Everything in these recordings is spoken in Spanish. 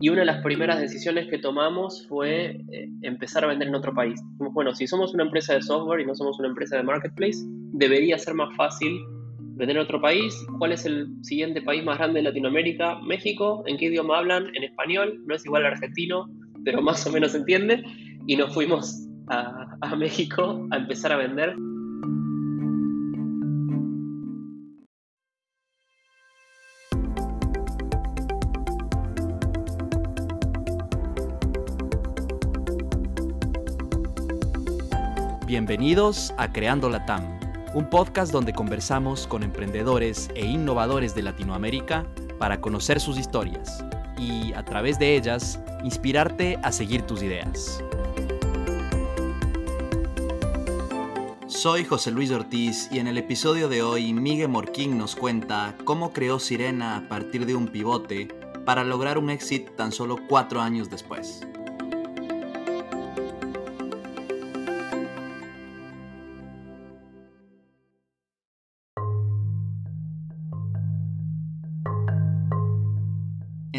Y una de las primeras decisiones que tomamos fue eh, empezar a vender en otro país. bueno, si somos una empresa de software y no somos una empresa de marketplace, debería ser más fácil vender en otro país. ¿Cuál es el siguiente país más grande de Latinoamérica? México. ¿En qué idioma hablan? En español. No es igual al argentino, pero más o menos se entiende. Y nos fuimos a, a México a empezar a vender. Bienvenidos a Creando la TAM, un podcast donde conversamos con emprendedores e innovadores de Latinoamérica para conocer sus historias y, a través de ellas, inspirarte a seguir tus ideas. Soy José Luis Ortiz y en el episodio de hoy Miguel Morquín nos cuenta cómo creó Sirena a partir de un pivote para lograr un éxito tan solo cuatro años después.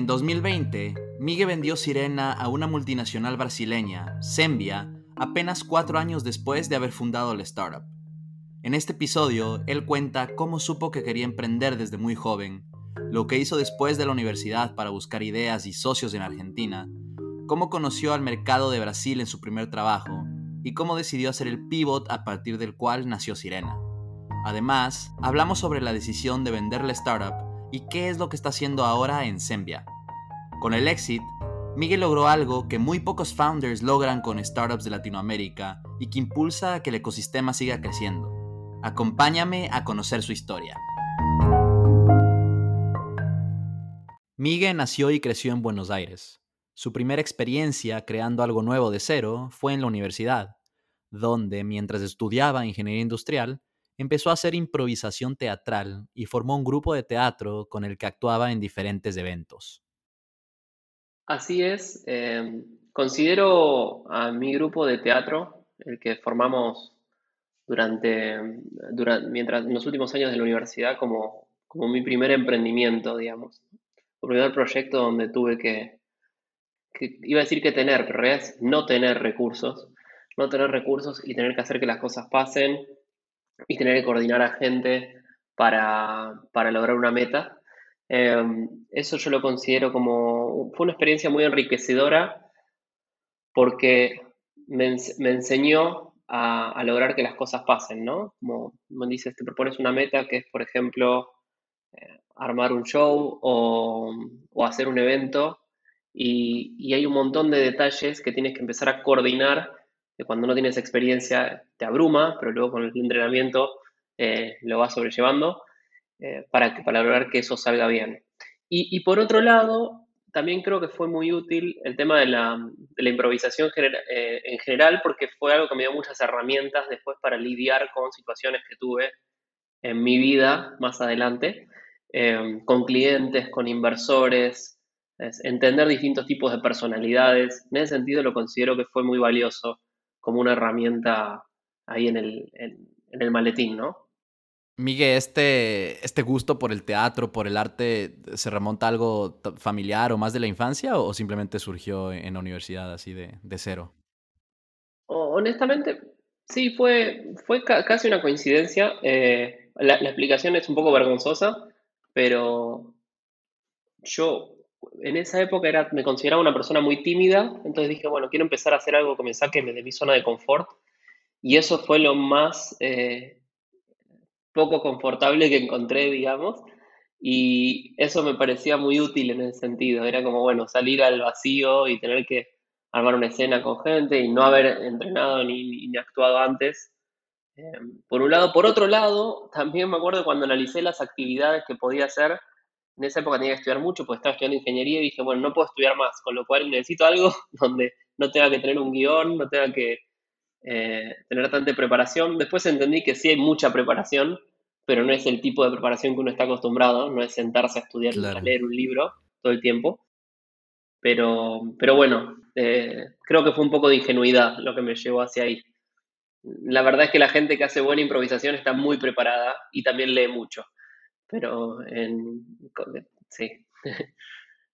2020, Migue vendió Sirena a una multinacional brasileña, Sembia, apenas cuatro años después de haber fundado la startup. En este episodio, él cuenta cómo supo que quería emprender desde muy joven, lo que hizo después de la universidad para buscar ideas y socios en Argentina, cómo conoció al mercado de Brasil en su primer trabajo y cómo decidió hacer el pivot a partir del cual nació Sirena. Además, hablamos sobre la decisión de vender la startup y qué es lo que está haciendo ahora en Sembia. Con el exit, Miguel logró algo que muy pocos founders logran con startups de Latinoamérica y que impulsa a que el ecosistema siga creciendo. Acompáñame a conocer su historia. Miguel nació y creció en Buenos Aires. Su primera experiencia creando algo nuevo de cero fue en la universidad, donde, mientras estudiaba ingeniería industrial, empezó a hacer improvisación teatral y formó un grupo de teatro con el que actuaba en diferentes eventos. Así es, em, considero a mi grupo de teatro, el que formamos durante, mientras en los últimos años de la universidad, como, como mi primer emprendimiento, digamos. El primer proyecto donde tuve que, iba a decir que tener, pero es no tener recursos, no tener recursos y tener que hacer que las cosas pasen y tener que coordinar a gente para, lograr una meta. Em, eso yo lo considero como, fue una experiencia muy enriquecedora porque me, enseñó a, lograr que las cosas pasen, ¿no? Como me dices, te propones una meta que es, por ejemplo, eh, armar un show o, hacer un evento y, y, hay un montón de detalles que tienes que empezar a coordinar que cuando no tienes experiencia te abruma, pero luego con el entrenamiento eh, lo vas sobrellevando eh, para, para lograr que eso salga bien. Y, por otro lado, también creo que fue muy útil el tema de la, improvisación eh, en general, porque fue algo que me dio muchas herramientas después para lidiar con situaciones que tuve en mi vida más adelante, con clientes, con inversores, entender distintos tipos de personalidades. En ese sentido lo considero que fue muy valioso como una herramienta ahí en, el maletín, ¿no? Miguel, este, ¿este gusto por el teatro, por el arte, se remonta a algo familiar o más de la infancia o simplemente surgió en la universidad así de, cero? honestamente, sí, fue, fue casi una coincidencia. Eh, la, la, explicación es un poco vergonzosa, pero yo en esa época era, me consideraba una persona muy tímida, entonces dije, bueno, quiero empezar a hacer algo que me saque de mi zona de confort. Y eso fue lo más eh, poco confortable que encontré, digamos. Y eso me parecía muy útil en ese sentido. Era como, bueno, salir al vacío y tener que armar una escena con gente y no haber entrenado ni, ni actuado antes. Eh, por un lado. Por otro lado, también me acuerdo cuando analicé las actividades que podía hacer en esa época tenía que estudiar mucho porque estaba estudiando ingeniería y dije, bueno, no puedo estudiar más, con lo cual necesito algo donde no tenga que tener un guion, no tenga que eh, tener tanta preparación. Después entendí que sí hay mucha preparación, pero no es el tipo de preparación que uno está acostumbrado, no es sentarse a estudiar, a leer un libro todo el tiempo. Pero, pero bueno, eh, creo que fue un poco de ingenuidad lo que me llevó hacia ahí. La verdad es que la gente que hace buena improvisación está muy preparada y también lee mucho pero en, sí.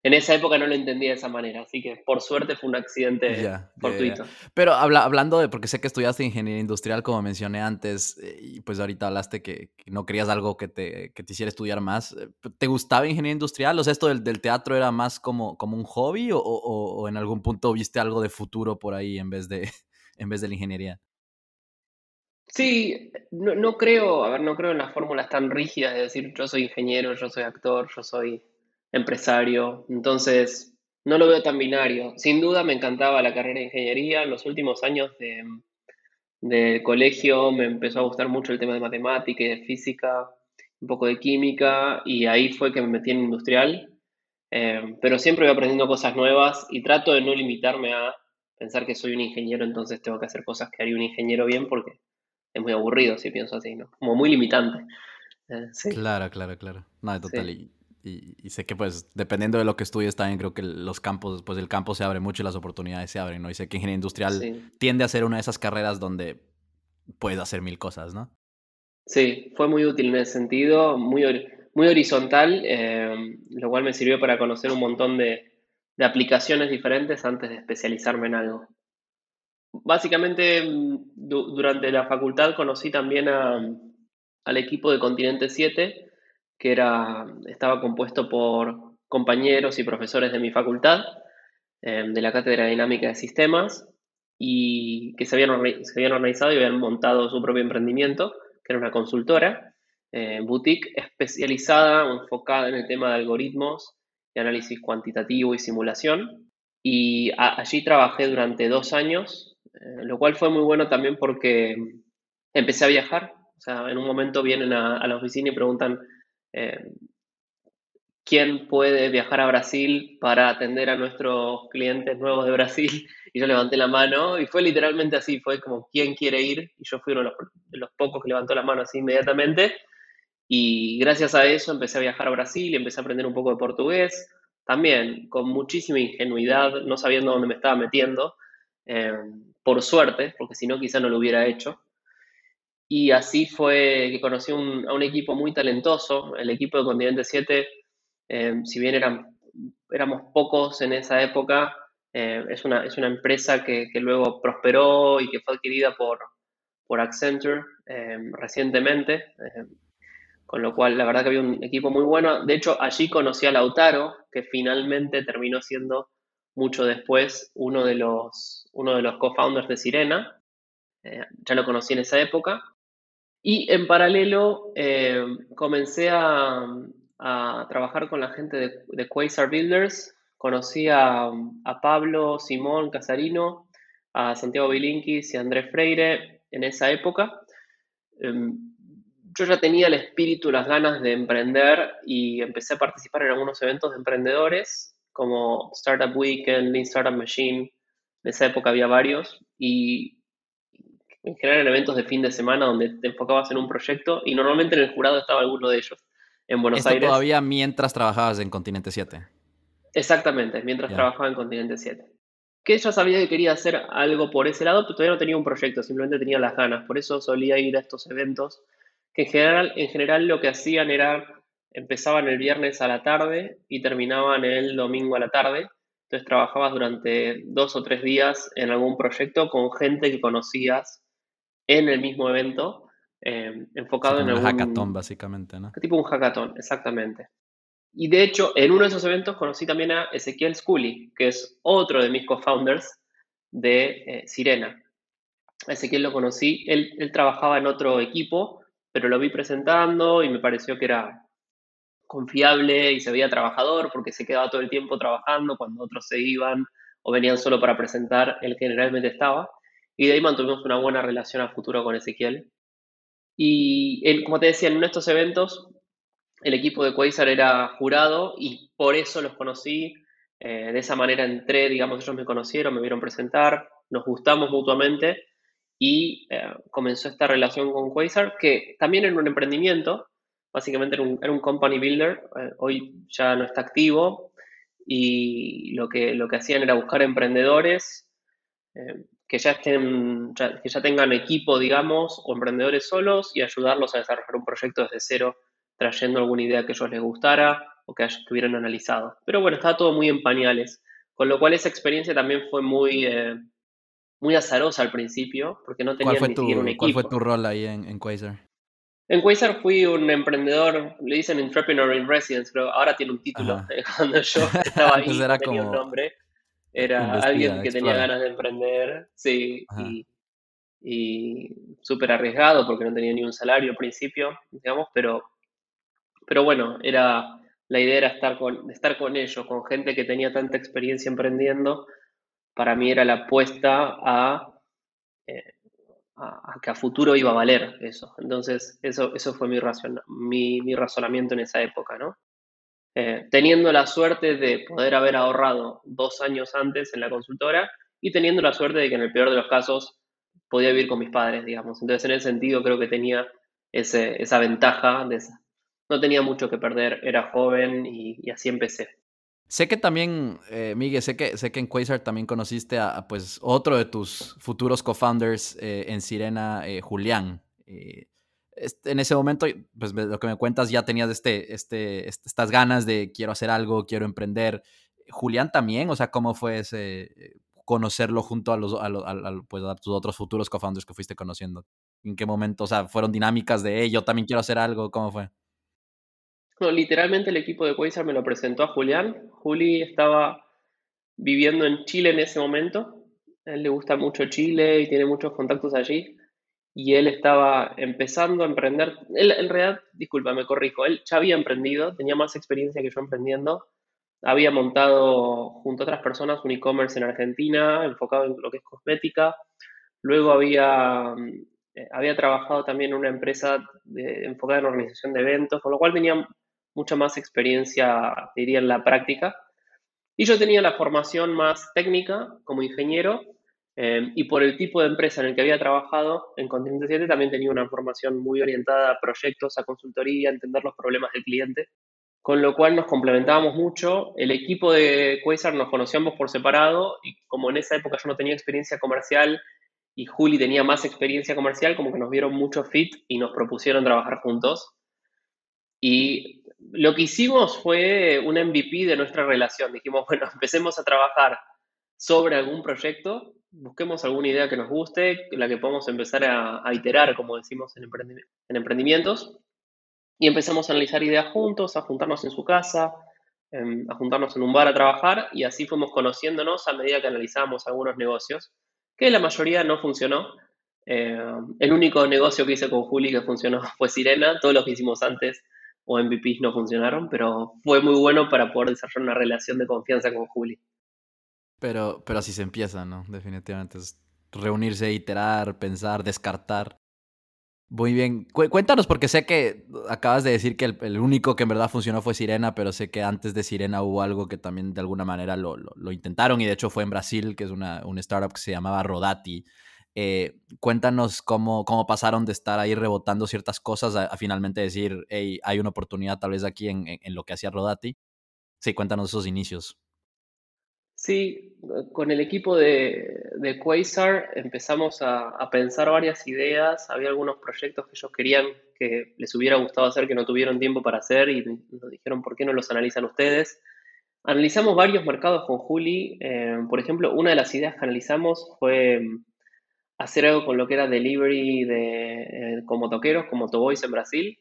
en esa época no lo entendía de esa manera, así que por suerte fue un accidente fortuito. Pero hablando de, porque sé que estudiaste ingeniería industrial, como mencioné antes, eh, y pues ahorita hablaste que, no querías algo que te, que te, hiciera estudiar más. Eh, ¿Te gustaba ingeniería industrial? O sea, esto del, del teatro era más como, como un hobby o, o, en algún punto viste algo de futuro por ahí en vez de, en vez de la ingeniería? Sí, no, no creo, a ver, no creo en las fórmulas tan rígidas de decir yo soy ingeniero, yo soy actor, yo soy empresario. Entonces, no lo veo tan binario. Sin duda me encantaba la carrera de ingeniería. En los últimos años de, colegio me empezó a gustar mucho el tema de matemática y de física, un poco de química, y ahí fue que me metí en industrial. Eh, pero siempre voy aprendiendo cosas nuevas y trato de no limitarme a pensar que soy un ingeniero, entonces tengo que hacer cosas que haría un ingeniero bien porque es muy aburrido si pienso así, ¿no? Como muy limitante. Eh, claro, claro, claro. No, total. Y, sé que pues dependiendo de lo que estudies también creo que los campos, pues el campo se abre mucho y las oportunidades se abren, ¿no? Y sé que ingeniería industrial tiende a ser una de esas carreras donde puedes hacer mil cosas, ¿no? Sí, fue muy útil en ese sentido, muy, muy horizontal, eh, lo cual me sirvió para conocer un montón de, aplicaciones diferentes antes de especializarme en algo. Básicamente, mm, durante la facultad conocí también al equipo de Continente 7, que era, estaba compuesto por compañeros y profesores de mi facultad, em, de la Cátedra de Dinámica de Sistemas, y que se habían, se habían organizado y habían montado su propio emprendimiento, que era una consultora, eh, boutique especializada enfocada en el tema de algoritmos de análisis cuantitativo y simulación. Y allí trabajé durante dos años, eh, lo cual fue muy bueno también porque empecé a viajar. O sea, en un momento vienen a la oficina y preguntan, eh, quién puede viajar a Brasil para atender a nuestros clientes nuevos de Brasil. Y yo levanté la mano y fue literalmente así, fue como, ¿quién quiere ir? Y yo fui uno de los, pocos que levantó la mano así inmediatamente. Y gracias a eso empecé a viajar a Brasil y empecé a aprender un poco de portugués, también con muchísima ingenuidad, no sabiendo dónde me estaba metiendo, eh, por suerte, porque si no quizá no lo hubiera hecho. Y así fue que conocí a un equipo muy talentoso. El equipo de Continente 7, eh, si bien eran, éramos pocos en esa época, eh, es, una, es una empresa que, que, luego prosperó y que fue adquirida por, por Accenture eh, recientemente. con lo cual, la verdad que había un equipo muy bueno. De hecho, allí conocí a Lautaro, que finalmente terminó siendo mucho después uno de los, uno de los co-founders de Sirena. ya lo conocí en esa época. Y en paralelo eh, comencé a, trabajar con la gente de, Quasar Builders. Conocí a, Pablo, Simón, Casarino, a Santiago Bilinkis y a Andrés Freire en esa época. Em, yo ya tenía el espíritu, las ganas de emprender y empecé a participar en algunos eventos de emprendedores como Startup Weekend, Lean Startup Machine. En esa época había varios y en general en eventos de fin de semana donde te enfocabas en un proyecto y normalmente en el jurado estaba alguno de ellos en Buenos Esto Aires. todavía mientras trabajabas en Continente 7. Exactamente, mientras trabajaba en Continente 7. Que ya sabía que quería hacer algo por ese lado, pero todavía no tenía un proyecto, simplemente tenía las ganas. Por eso solía ir a estos eventos, que en general, en general lo que hacían era, empezaban el viernes a la tarde y terminaban el domingo a la tarde. Entonces trabajabas durante dos o tres días en algún proyecto con gente que conocías en el mismo evento, eh, enfocado en un hackathon, básicamente, ¿no? Tipo un hackathon, exactamente. Y de hecho, en uno de esos eventos conocí también a Ezequiel Scully, que es otro de mis co-founders de eh, Sirena. Ezequiel lo conocí, él, él trabajaba en otro equipo, pero lo vi presentando y me pareció que era confiable y se veía trabajador porque se quedaba todo el tiempo trabajando cuando otros se iban o venían solo para presentar, él generalmente estaba. Y de ahí mantuvimos una buena relación a futuro con Ezequiel. Y como te decía, en estos eventos el equipo de Quasar era jurado y por eso los conocí. Eh, de esa manera entré, digamos, ellos me conocieron, me vieron presentar, nos gustamos mutuamente y eh, comenzó esta relación con Quasar, que también era un emprendimiento, básicamente era un, company builder, eh, hoy ya no está activo y lo que, lo que hacían era buscar emprendedores que ya estén, que ya tengan equipo, digamos, o emprendedores solos y ayudarlos a desarrollar un proyecto desde cero trayendo alguna idea que a ellos les gustara o que estuvieran analizado. Pero bueno, estaba todo muy en pañales, con lo cual esa experiencia también fue muy, eh, muy azarosa al principio, porque no tenía ni siquiera un equipo. ¿Cuál fue tu rol ahí en, en Quasar? En Quasar fui un emprendedor, le dicen Entrepreneur in Residence, pero ahora tiene un título. Cuando yo estaba ahí, era tenía un nombre. Era alguien que tenía ganas de emprender, sí, y, y súper arriesgado porque no tenía ni un salario al principio, digamos, pero, pero bueno, era, la idea era estar con, estar con ellos, con gente que tenía tanta experiencia emprendiendo. Para mí era la apuesta a eh, a, que a futuro iba a valer eso. Entonces, eso, eso fue mi, mi, mi razonamiento en esa época, ¿no? Eh, teniendo la suerte de poder haber ahorrado dos años antes en la consultora y teniendo la suerte de que en el peor de los casos podía vivir con mis padres, digamos. Entonces, en ese sentido, creo que tenía ese, esa ventaja de esa. No tenía mucho que perder, era joven y así empecé. Sé que también, eh, Miguel, sé que, sé que en Quasar también conociste a, pues, otro de tus futuros co-founders eh, en Sirena, eh, Julián. Eh, en ese momento, pues lo que me cuentas, ya tenías este, este, estas ganas de quiero hacer algo, quiero emprender. Julián también, o sea, ¿cómo fue ese conocerlo junto a, los, a, pues, a tus otros futuros co-founders que fuiste conociendo? ¿En qué momento? O sea, ¿fueron dinámicas de, hey, yo también quiero hacer algo? ¿Cómo fue? No, literalmente el equipo de Quasar me lo presentó a Julián. Juli estaba viviendo en Chile en ese momento. A él le gusta mucho Chile y tiene muchos contactos allí. Y él estaba empezando a emprender. Él, en realidad, disculpa, me corrijo. Él ya había emprendido, tenía más experiencia que yo emprendiendo. Había montado junto a otras personas un e-commerce en Argentina, enfocado en lo que es cosmética. Luego había eh, había trabajado también en una empresa enfocada en organización de eventos, con lo cual tenía mucha más experiencia, diría, en la práctica. Y yo tenía la formación más técnica como ingeniero eh, y por el tipo de empresa en el que había trabajado en Continente 7 también tenía una formación muy orientada a proyectos, a consultoría, a entender los problemas del cliente, con lo cual nos complementábamos mucho. El equipo de Quasar nos conocíamos por separado y como en esa época yo no tenía experiencia comercial y Juli tenía más experiencia comercial, como que nos vieron mucho fit y nos propusieron trabajar juntos. Y lo que hicimos fue un MVP de nuestra relación. Dijimos, bueno, empecemos a trabajar sobre algún proyecto, busquemos alguna idea que nos guste, la que podamos empezar a, iterar, como decimos en, en, emprendimientos, y empezamos a analizar ideas juntos, a juntarnos en su casa, em, a juntarnos en un bar a trabajar, y así fuimos conociéndonos a medida que analizábamos algunos negocios, que la mayoría no funcionó. Eh, el único negocio que hice con Juli que funcionó fue Sirena, todos los que hicimos antes o MVPs no funcionaron, pero fue muy bueno para poder desarrollar una relación de confianza con Juli. Pero, pero así se empieza, ¿no? Definitivamente. Es reunirse, iterar, pensar, descartar. Muy bien. cuéntanos, porque sé que acabas de decir que el, único que en verdad funcionó fue Sirena, pero sé que antes de Sirena hubo algo que también de alguna manera lo, lo, intentaron y de hecho fue en Brasil, que es una, una startup que se llamaba Rodati. Eh, cuéntanos cómo, cómo pasaron de estar ahí rebotando ciertas cosas a, finalmente decir, hey, hay una oportunidad tal vez aquí en, en, lo que hacía Rodati. Sí, cuéntanos esos inicios. Sí, con el equipo de, de Quasar empezamos a, a, pensar varias ideas. Había algunos proyectos que ellos querían que les hubiera gustado hacer que no tuvieron tiempo para hacer y nos dijeron, ¿por qué no los analizan ustedes? Analizamos varios mercados con Juli. Eh, por ejemplo, una de las ideas que analizamos fue hacer algo con lo que era delivery de, eh, como toqueros, como Toboys en Brasil,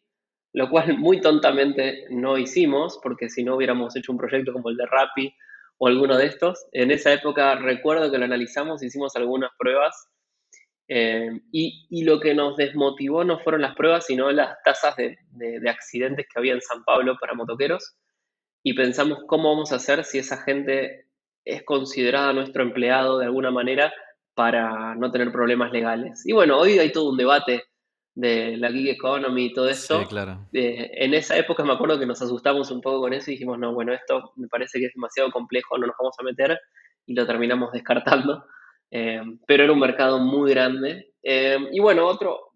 lo cual muy tontamente no hicimos, porque si no hubiéramos hecho un proyecto como el de Rappi o alguno de estos. En esa época recuerdo que lo analizamos, hicimos algunas pruebas eh, y, lo que nos desmotivó no fueron las pruebas, sino las tasas de, de, accidentes que había en San Pablo para motoqueros. Y pensamos cómo vamos a hacer si esa gente es considerada nuestro empleado de alguna manera para no tener problemas legales. Y bueno, hoy hay todo un debate de la gig economy y todo esto. Sí, claro. Eh, en esa época me acuerdo que nos asustamos un poco con eso y dijimos, no, bueno, esto me parece que es demasiado complejo, no nos vamos a meter y lo terminamos descartando. Eh, pero era un mercado muy grande. Eh, y bueno, otro,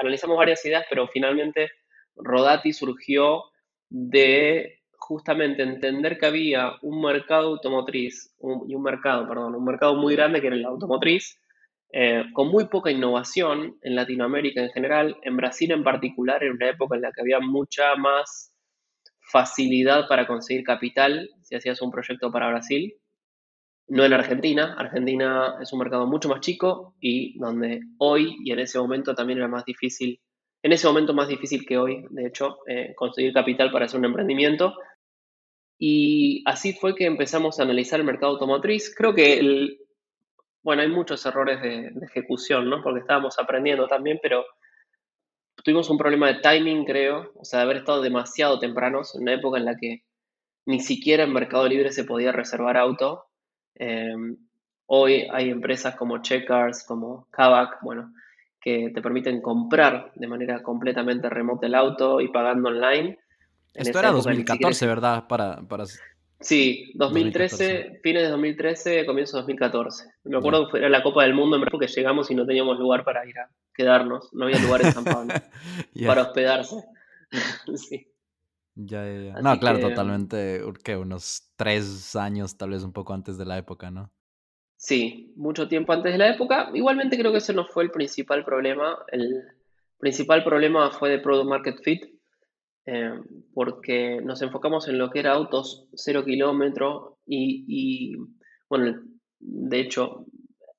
analizamos varias ideas, pero finalmente Rodati surgió de justamente entender que había un mercado automotriz y un mercado, perdón, un mercado muy grande que era el automotriz, eh, con muy poca innovación en Latinoamérica en general, en Brasil en particular, en una época en la que había mucha más facilidad para conseguir capital si hacías un proyecto para Brasil. No en Argentina, Argentina es un mercado mucho más chico y donde hoy y en ese momento también era más difícil, en ese momento más difícil que hoy, de hecho, eh, conseguir capital para hacer un emprendimiento. Y así fue que empezamos a analizar el mercado automotriz. Creo que el, bueno, hay muchos errores de, ejecución, ¿no? Porque estábamos aprendiendo también, pero tuvimos un problema de timing, creo, o sea, de haber estado demasiado tempranos, en una época en la que ni siquiera en Mercado Libre se podía reservar auto. Em, hoy hay empresas como Checkers, como Kavak, bueno, que te permiten comprar de manera completamente remota el auto y pagando online. Esto era 2014, ¿verdad? Para, para Sí, 2013, fines de 2013, comienzo de 2014. Me acuerdo que fue la Copa del Mundo en porque llegamos y no teníamos lugar para ir a quedarnos. No había lugar en San Pablo para hospedarse. sí. Ya, ya, ya. No, claro, totalmente. ¿Qué? Unos tres años, tal vez un poco antes de la época, ¿no? Sí, mucho tiempo antes de la época. Igualmente creo que ese no fue el principal problema. El principal problema fue de Product Market Fit eh, porque nos enfocamos en lo que era autos cero kilómetro y, bueno, de hecho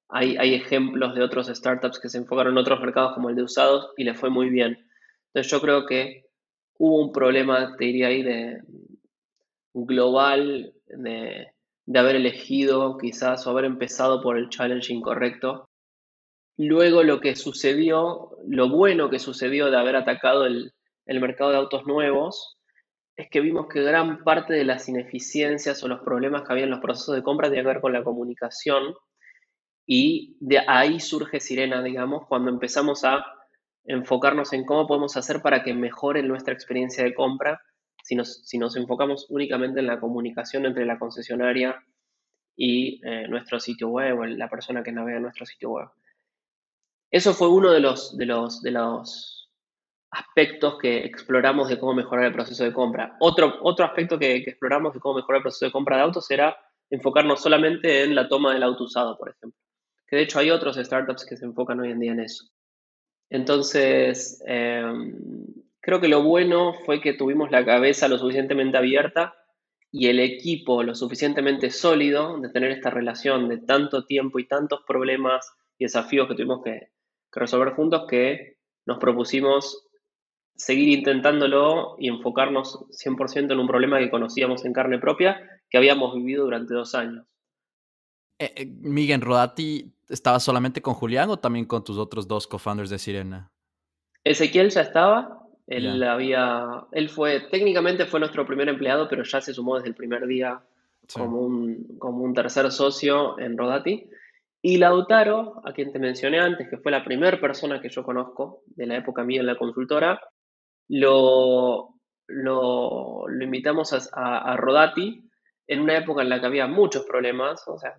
hay, hay, ejemplos de otros startups que se enfocaron en otros mercados como el de usados y les fue muy bien. Entonces yo creo que hubo un problema, te diría ahí, de global, de, de haber elegido quizás o haber empezado por el challenge incorrecto. Luego lo que sucedió, lo bueno que sucedió de haber atacado el, el mercado de autos nuevos, es que vimos que gran parte de las ineficiencias o los problemas que había en los procesos de compra tenían que ver con la comunicación y de ahí surge Sirena, digamos, cuando empezamos a enfocarnos en cómo podemos hacer para que mejore nuestra experiencia de compra si nos, si nos enfocamos únicamente en la comunicación entre la concesionaria y eh, nuestro sitio web o la persona que navega nuestro sitio web. Eso fue uno de los, de los, de los aspectos que exploramos de cómo mejorar el proceso de compra. Otro, otro aspecto que, exploramos de cómo mejorar el proceso de compra de autos era enfocarnos solamente en la toma del auto usado, por ejemplo. Que de hecho hay otros startups que se enfocan hoy en día en eso. Entonces, em, creo que lo bueno fue que tuvimos la cabeza lo suficientemente abierta y el equipo lo suficientemente sólido de tener esta relación de tanto tiempo y tantos problemas y desafíos que tuvimos que resolver juntos que nos propusimos seguir intentándolo y enfocarnos 100% en un problema que conocíamos en carne propia, que habíamos vivido durante dos años. Eh, eh, Miguel Rodati, ¿estabas solamente con Julián o también con tus otros dos co-founders de Sirena? Ezequiel ya estaba, él había, él fue, técnicamente fue nuestro primer empleado, pero ya se sumó desde el primer día como, un, como un tercer socio en Rodati. Y Lautaro, a quien te mencioné antes, que fue la primera persona que yo conozco de la época mía en la consultora, lo, lo, invitamos a, Rodati en una época en la que había muchos problemas, o sea,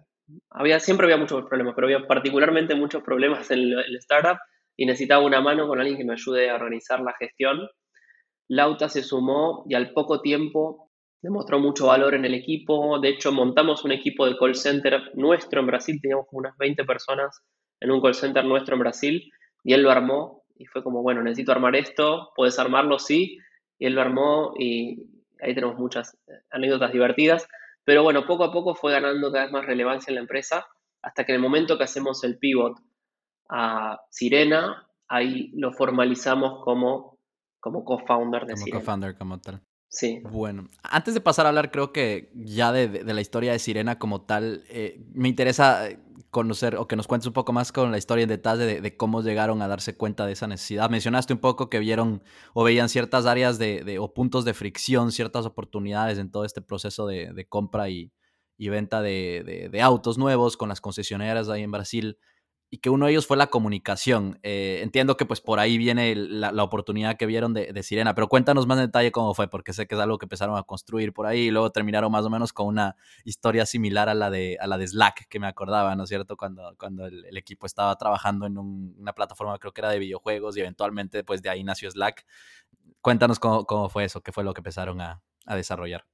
había, siempre había muchos problemas, pero había particularmente muchos problemas en el, startup y necesitaba una mano con alguien que me ayude a organizar la gestión. Lauta se sumó y al poco tiempo demostró mucho valor en el equipo. De hecho, montamos un equipo de call center nuestro en Brasil, teníamos como unas 20 personas en un call center nuestro en Brasil y él lo armó y fue como, bueno, necesito armar esto, puedes armarlo, sí, y él lo armó y ahí tenemos muchas eh, anécdotas divertidas, pero bueno, poco a poco fue ganando cada vez más relevancia en la empresa, hasta que en el momento que hacemos el pivot a Sirena, ahí lo formalizamos como, como co-founder de como co-founder como tal. Sí. Bueno, antes de pasar a hablar, creo que ya de, la historia de Sirena como tal, eh, me interesa eh, conocer o que nos cuentes un poco más con la historia en detalle de, cómo llegaron a darse cuenta de esa necesidad. Mencionaste un poco que vieron o veían ciertas áreas de, o puntos de fricción, ciertas oportunidades en todo este proceso de, compra y, y venta de, autos nuevos con las concesionarias ahí en Brasil y que uno de ellos fue la comunicación. Eh, entiendo que pues por ahí viene la, oportunidad que vieron de, Sirena, pero cuéntanos más en detalle cómo fue, porque sé que es algo que empezaron a construir por ahí y luego terminaron más o menos con una historia similar a la de, a la Slack, que me acordaba, ¿no es cierto? Cuando, cuando el, equipo estaba trabajando en una plataforma, creo que era de videojuegos y eventualmente pues de ahí nació Slack. Cuéntanos cómo, fue eso, qué fue lo que empezaron a, a desarrollar.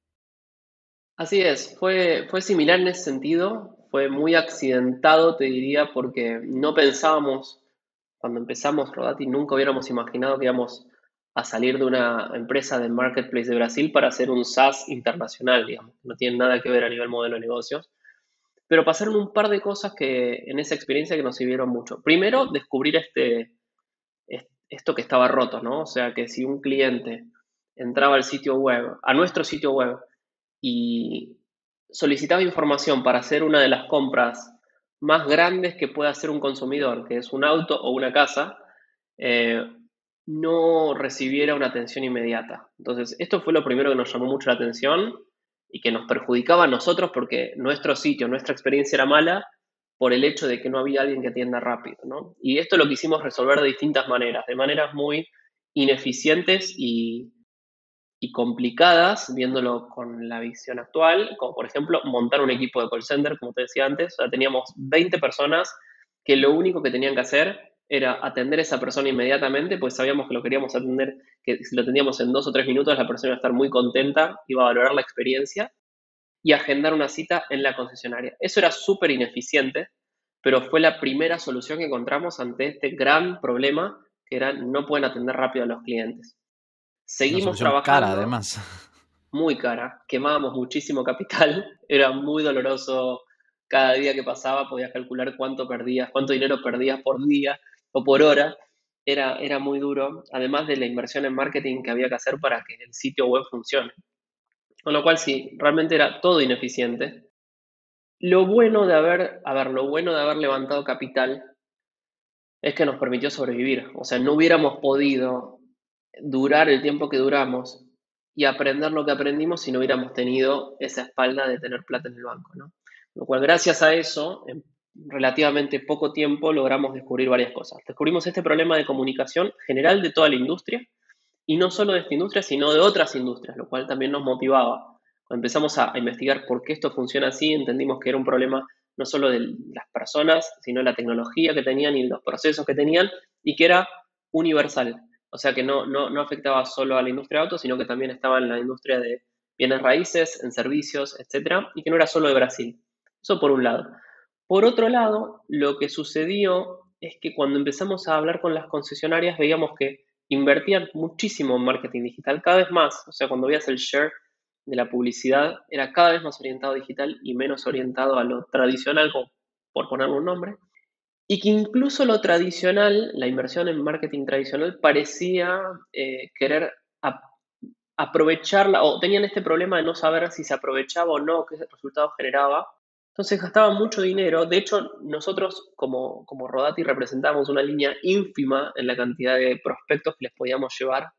Así es, fue, fue similar en ese sentido fue muy accidentado, te diría, porque no pensábamos, cuando empezamos Rodati, nunca hubiéramos imaginado que íbamos a salir de una empresa de marketplace de Brasil para hacer un SaaS internacional, digamos. No tiene nada que ver a nivel modelo de negocios. Pero pasaron un par de cosas que en esa experiencia que nos sirvieron mucho. Primero, descubrir este, esto que estaba roto, ¿no? O sea, que si un cliente entraba al sitio web, a nuestro sitio web, y solicitaba información para hacer una de las compras más grandes que pueda hacer un consumidor, que es un auto o una casa, eh, no recibiera una atención inmediata. Entonces, esto fue lo primero que nos llamó mucho la atención y que nos perjudicaba a nosotros porque nuestro sitio, nuestra experiencia era mala por el hecho de que no había alguien que atienda rápido. ¿no? Y esto lo quisimos resolver de distintas maneras, de maneras muy ineficientes y, y complicadas, viéndolo con la visión actual, como por ejemplo montar un equipo de call center, como te decía antes, o sea, teníamos 20 personas que lo único que tenían que hacer era atender a esa persona inmediatamente, pues sabíamos que lo queríamos atender, que si lo atendíamos en dos o tres minutos, la persona iba a estar muy contenta, iba a valorar la experiencia y agendar una cita en la concesionaria. Eso era súper ineficiente, pero fue la primera solución que encontramos ante este gran problema que era no pueden atender rápido a los clientes. Seguimos trabajando. cara, además. Muy cara. Quemábamos muchísimo capital. Era muy doloroso. Cada día que pasaba podías calcular cuánto perdías, cuánto dinero perdías por día o por hora, era, era muy duro, además de la inversión en marketing que había que hacer para que el sitio web funcione. Con lo cual sí, realmente era todo ineficiente. Lo bueno de haber, a ver, lo bueno de haber levantado capital es que nos permitió sobrevivir. O sea, no hubiéramos podido durar el tiempo que duramos y aprender lo que aprendimos si no hubiéramos tenido esa espalda de tener plata en el banco, ¿no? Lo cual, gracias a eso, relativamente poco tiempo logramos descubrir varias cosas. Descubrimos este problema de comunicación general de toda la industria y no solo de esta industria, sino de otras industrias, lo cual también nos motivaba. Cuando empezamos a, investigar por qué esto funciona así, entendimos que era un problema no solo de las personas, sino de la tecnología que tenían y los procesos que tenían y que era universal. O sea que no, no, no afectaba solo a la industria de autos, sino que también estaba en la industria de bienes raíces, en servicios, etcétera, y que no era solo de Brasil. Eso por un lado. Por otro lado, lo que sucedió es que cuando empezamos a hablar con las concesionarias veíamos que invertían muchísimo en marketing digital, cada vez más. O sea, cuando veías el share de la publicidad, era cada vez más orientado a digital y menos orientado a lo tradicional, por ponerle un nombre. Y que incluso lo tradicional, la inversión en marketing tradicional, parecía eh, querer aprovecharla, o tenían este problema de no saber si se aprovechaba o no, qué resultado generaba entonces gastaban mucho dinero. De hecho, nosotros como, como Rodati representamos una línea ínfima en la cantidad de prospectos que les podíamos llevar,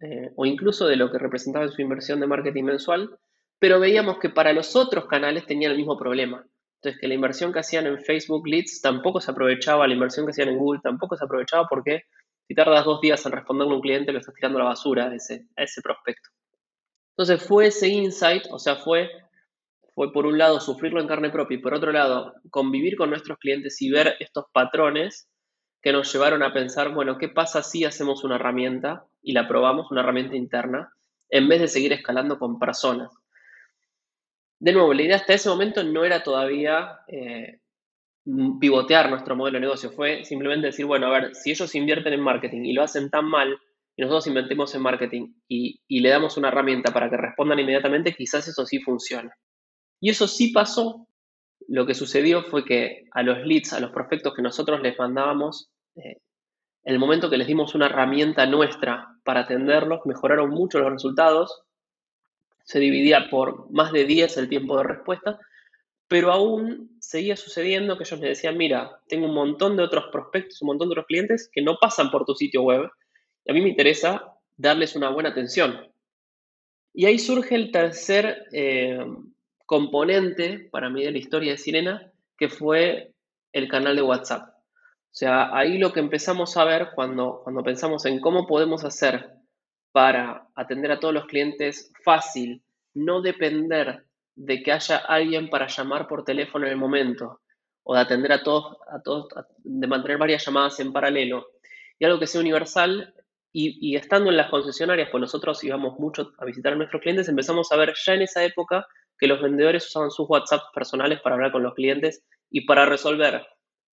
eh, o incluso de lo que representaba en su inversión de marketing mensual, pero veíamos que para los otros canales tenían el mismo problema. Entonces, que la inversión que hacían en Facebook Leads tampoco se aprovechaba, la inversión que hacían en Google tampoco se aprovechaba porque si tardas dos días en responderle a un cliente, lo estás tirando a la basura a ese, a ese prospecto. Entonces fue ese insight, o sea, fue fue por un lado sufrirlo en carne propia y por otro lado convivir con nuestros clientes y ver estos patrones que nos llevaron a pensar, bueno, ¿qué pasa si hacemos una herramienta y la probamos, una herramienta interna, en vez de seguir escalando con personas? De nuevo, la idea hasta ese momento no era todavía eh, pivotear nuestro modelo de negocio, fue simplemente decir, bueno, a ver, si ellos invierten en marketing y lo hacen tan mal, y nosotros inventemos en marketing y, le damos una herramienta para que respondan inmediatamente, quizás eso sí funcione. Y eso sí pasó. Lo que sucedió fue que a los leads, a los prospectos que nosotros les mandábamos, eh, el momento que les dimos una herramienta nuestra para atenderlos, mejoraron mucho los resultados. Se dividía por más de 10 el tiempo de respuesta, pero aún seguía sucediendo que ellos me decían, mira, tengo un montón de otros prospectos, un montón de otros clientes que no pasan por tu sitio web y a mí me interesa darles una buena atención. Y ahí surge el tercer eh, componente para mí de la historia de Sirena, que fue el canal de WhatsApp. O sea, ahí lo que empezamos a ver cuando, cuando pensamos en cómo podemos hacer para atender a todos los clientes fácil, no depender de que haya alguien para llamar por teléfono en el momento, o de atender a todos, a todos, de mantener varias llamadas en paralelo, y algo que sea universal, y, estando en las concesionarias, pues nosotros íbamos mucho a visitar a nuestros clientes, empezamos a ver ya en esa época que los vendedores usaban sus WhatsApp personales para hablar con los clientes y para resolver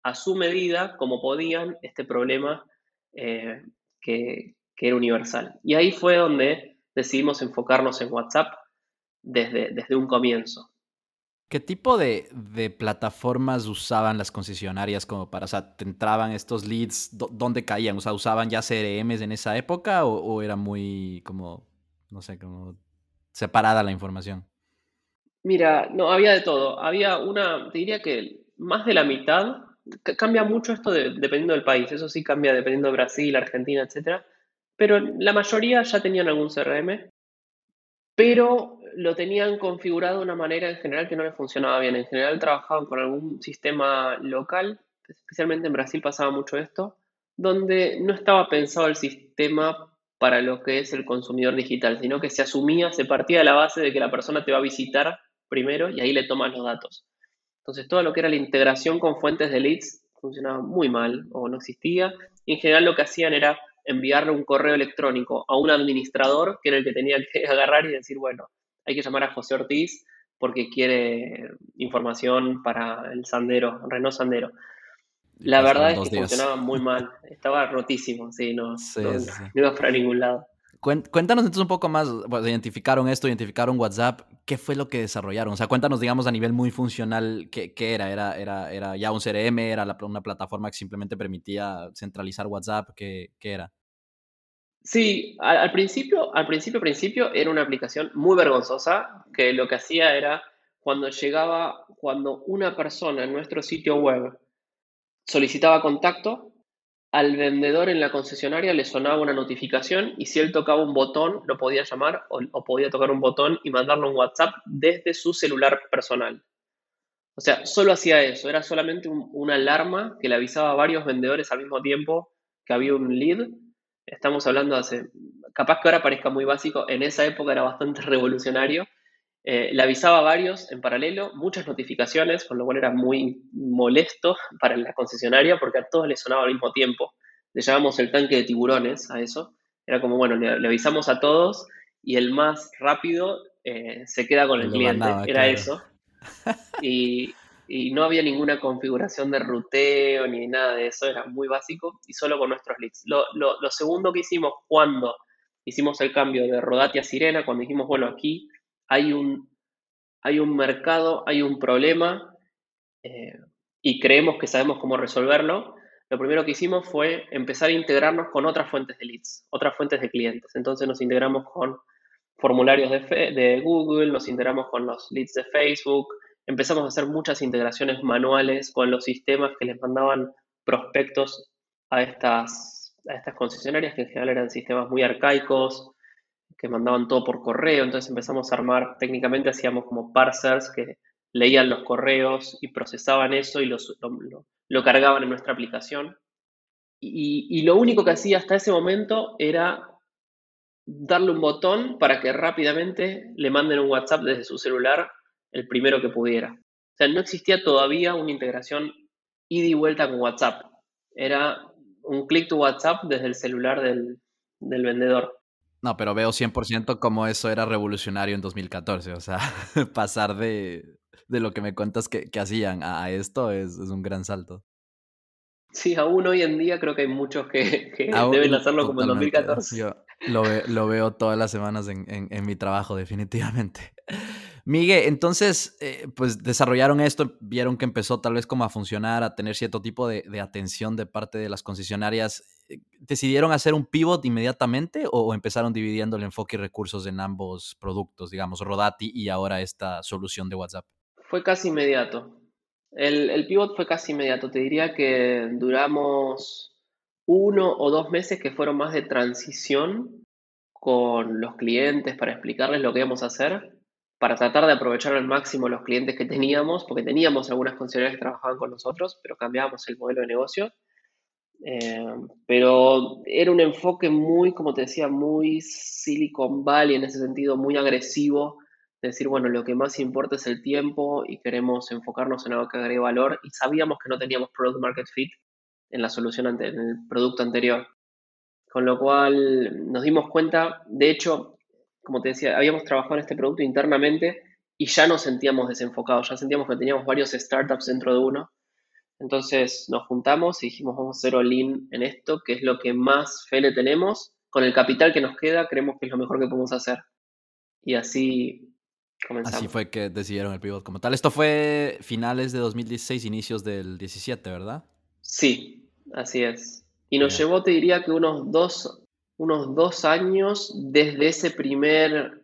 a su medida, como podían, este problema eh, que, era universal. Y ahí fue donde decidimos enfocarnos en WhatsApp desde, desde un comienzo. ¿Qué tipo de, plataformas usaban las concesionarias como para, o sea, te entraban estos leads, ¿dónde caían? O sea, ¿usaban ya CRMs en esa época o, o era muy como, no sé, como separada la información? Mira, no, había de todo. Había una, te diría que más de la mitad cambia mucho esto dependiendo del país, eso sí cambia dependiendo de Brasil, Argentina, etc. Pero la mayoría ya tenían algún CRM, pero lo tenían configurado de una manera en general que no les funcionaba bien. En general trabajaban con algún sistema local, especialmente en Brasil pasaba mucho esto, donde no estaba pensado el sistema para lo que es el consumidor digital, sino que se asumía, se partía de la base de que la persona te va a visitar primero y ahí le toman los datos. Entonces, todo lo que era la integración con fuentes de leads funcionaba muy mal o no existía. En general lo que hacían era enviarle un correo electrónico a un administrador que era el que tenía que agarrar y decir, bueno, hay que llamar a José Ortiz porque quiere información para el Sandero, Renault Sandero. La verdad es que funcionaba muy mal, estaba rotísimo, sí, no, no iba para ningún lado. Cuéntanos entonces un poco más, identificaron esto, identificaron WhatsApp, ¿qué fue lo que desarrollaron? O sea, cuéntanos, digamos, a nivel muy funcional, ¿qué, era? era? ¿Era, era? ya un CRM? ¿Era una plataforma que simplemente permitía centralizar WhatsApp? ¿Qué, era? Sí, al, principio, al principio, principio, era una aplicación muy vergonzosa, que lo que hacía era, cuando llegaba, cuando una persona en nuestro sitio web solicitaba contacto, al vendedor en la concesionaria le sonaba una notificación y si él tocaba un botón lo podía llamar o, podía tocar un botón y mandarle un WhatsApp desde su celular personal. O sea, solo hacía eso, era solamente una alarma que le avisaba a varios vendedores al mismo tiempo que había un lead. Estamos hablando hace, capaz que ahora parezca muy básico, en esa época era bastante revolucionario. Eh, le avisaba a varios en paralelo, muchas notificaciones, con lo cual era muy molesto para la concesionaria porque a todos les sonaba al mismo tiempo. Le llamamos el tanque de tiburones a eso. Era como, bueno, le, avisamos a todos y el más rápido eh, se queda con el cliente. era eso. Y, no había ninguna configuración de ruteo ni nada de eso, era muy básico y solo con nuestros leads. Lo, lo segundo que hicimos cuando hicimos el cambio de Rodati a Sirena, cuando dijimos, bueno, aquí hay un, hay un mercado, hay un problema eh, y creemos que sabemos cómo resolverlo, lo primero que hicimos fue empezar a integrarnos con otras fuentes de leads, otras fuentes de clientes. Entonces nos integramos con formularios de, de Google, nos integramos con los leads de Facebook, empezamos a hacer muchas integraciones manuales con los sistemas que les mandaban prospectos a estas, a estas concesionarias, que en general eran sistemas muy arcaicos, que mandaban todo por correo, entonces empezamos a armar, técnicamente hacíamos como parsers que leían los correos y procesaban eso y lo, cargaban en nuestra aplicación. Y, lo único que hacía hasta ese momento era darle un botón para que rápidamente le manden un WhatsApp desde su celular el primero que pudiera. O sea, no existía todavía una integración ida y vuelta con WhatsApp. Era un clic to WhatsApp desde el celular del vendedor. No, pero veo 100% como eso era revolucionario en 2014. O sea, pasar de, lo que me cuentas que, hacían a, esto es, un gran salto. Sí, aún hoy en día creo que hay muchos que, deben hacerlo como en 2014. Yo lo, veo todas las semanas en, en mi trabajo, definitivamente. Miguel, entonces, eh, pues desarrollaron esto, vieron que empezó tal vez como a funcionar, a tener cierto tipo de, atención de parte de las concesionarias. Eh, ¿Decidieron hacer un pivot inmediatamente o, empezaron dividiendo el enfoque y recursos en ambos productos, digamos, Rodati y ahora esta solución de WhatsApp? Fue casi inmediato. El, el pivot fue casi inmediato. Te diría que duramos uno o dos meses que fueron más de transición con los clientes para explicarles lo que íbamos a hacer para tratar de aprovechar al máximo los clientes que teníamos, porque teníamos algunas concesionarias que trabajaban con nosotros, pero cambiábamos el modelo de negocio. Eh, pero era un enfoque muy, como te decía, muy Silicon Valley en ese sentido, muy agresivo. De decir, bueno, lo que más importa es el tiempo y queremos enfocarnos en algo que agregue valor. Y sabíamos que no teníamos product market fit en la solución, ante, en el producto anterior. Con lo cual nos dimos cuenta, de hecho, como te decía, habíamos trabajado en este producto internamente y ya nos sentíamos desenfocados, ya sentíamos que teníamos varios startups dentro de uno. Entonces nos juntamos y dijimos, vamos a hacer all-in en esto, que es lo que más fe le tenemos. Con el capital que nos queda, creemos que es lo mejor que podemos hacer. Y así comenzamos. Así fue que decidieron el pivot como tal. Esto fue finales de 2016, inicios del 17, ¿verdad? Sí, así es. Y nos llevó, te diría que unos dos, unos dos años desde ese primer,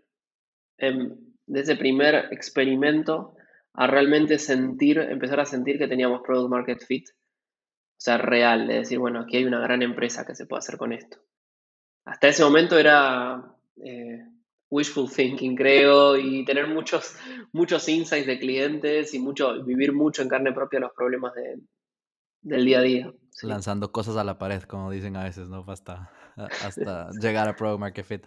ese primer experimento a realmente sentir, empezar a sentir que teníamos product market fit. O sea, real, de decir, bueno, aquí hay una gran empresa que se puede hacer con esto. Hasta ese momento era eh, wishful thinking, creo, y tener muchos, muchos insights de clientes y mucho, vivir mucho en carne propia los problemas del día a día. Lanzando cosas a la pared, como dicen a veces, ¿no? Hasta, hasta llegar a Product Market Fit.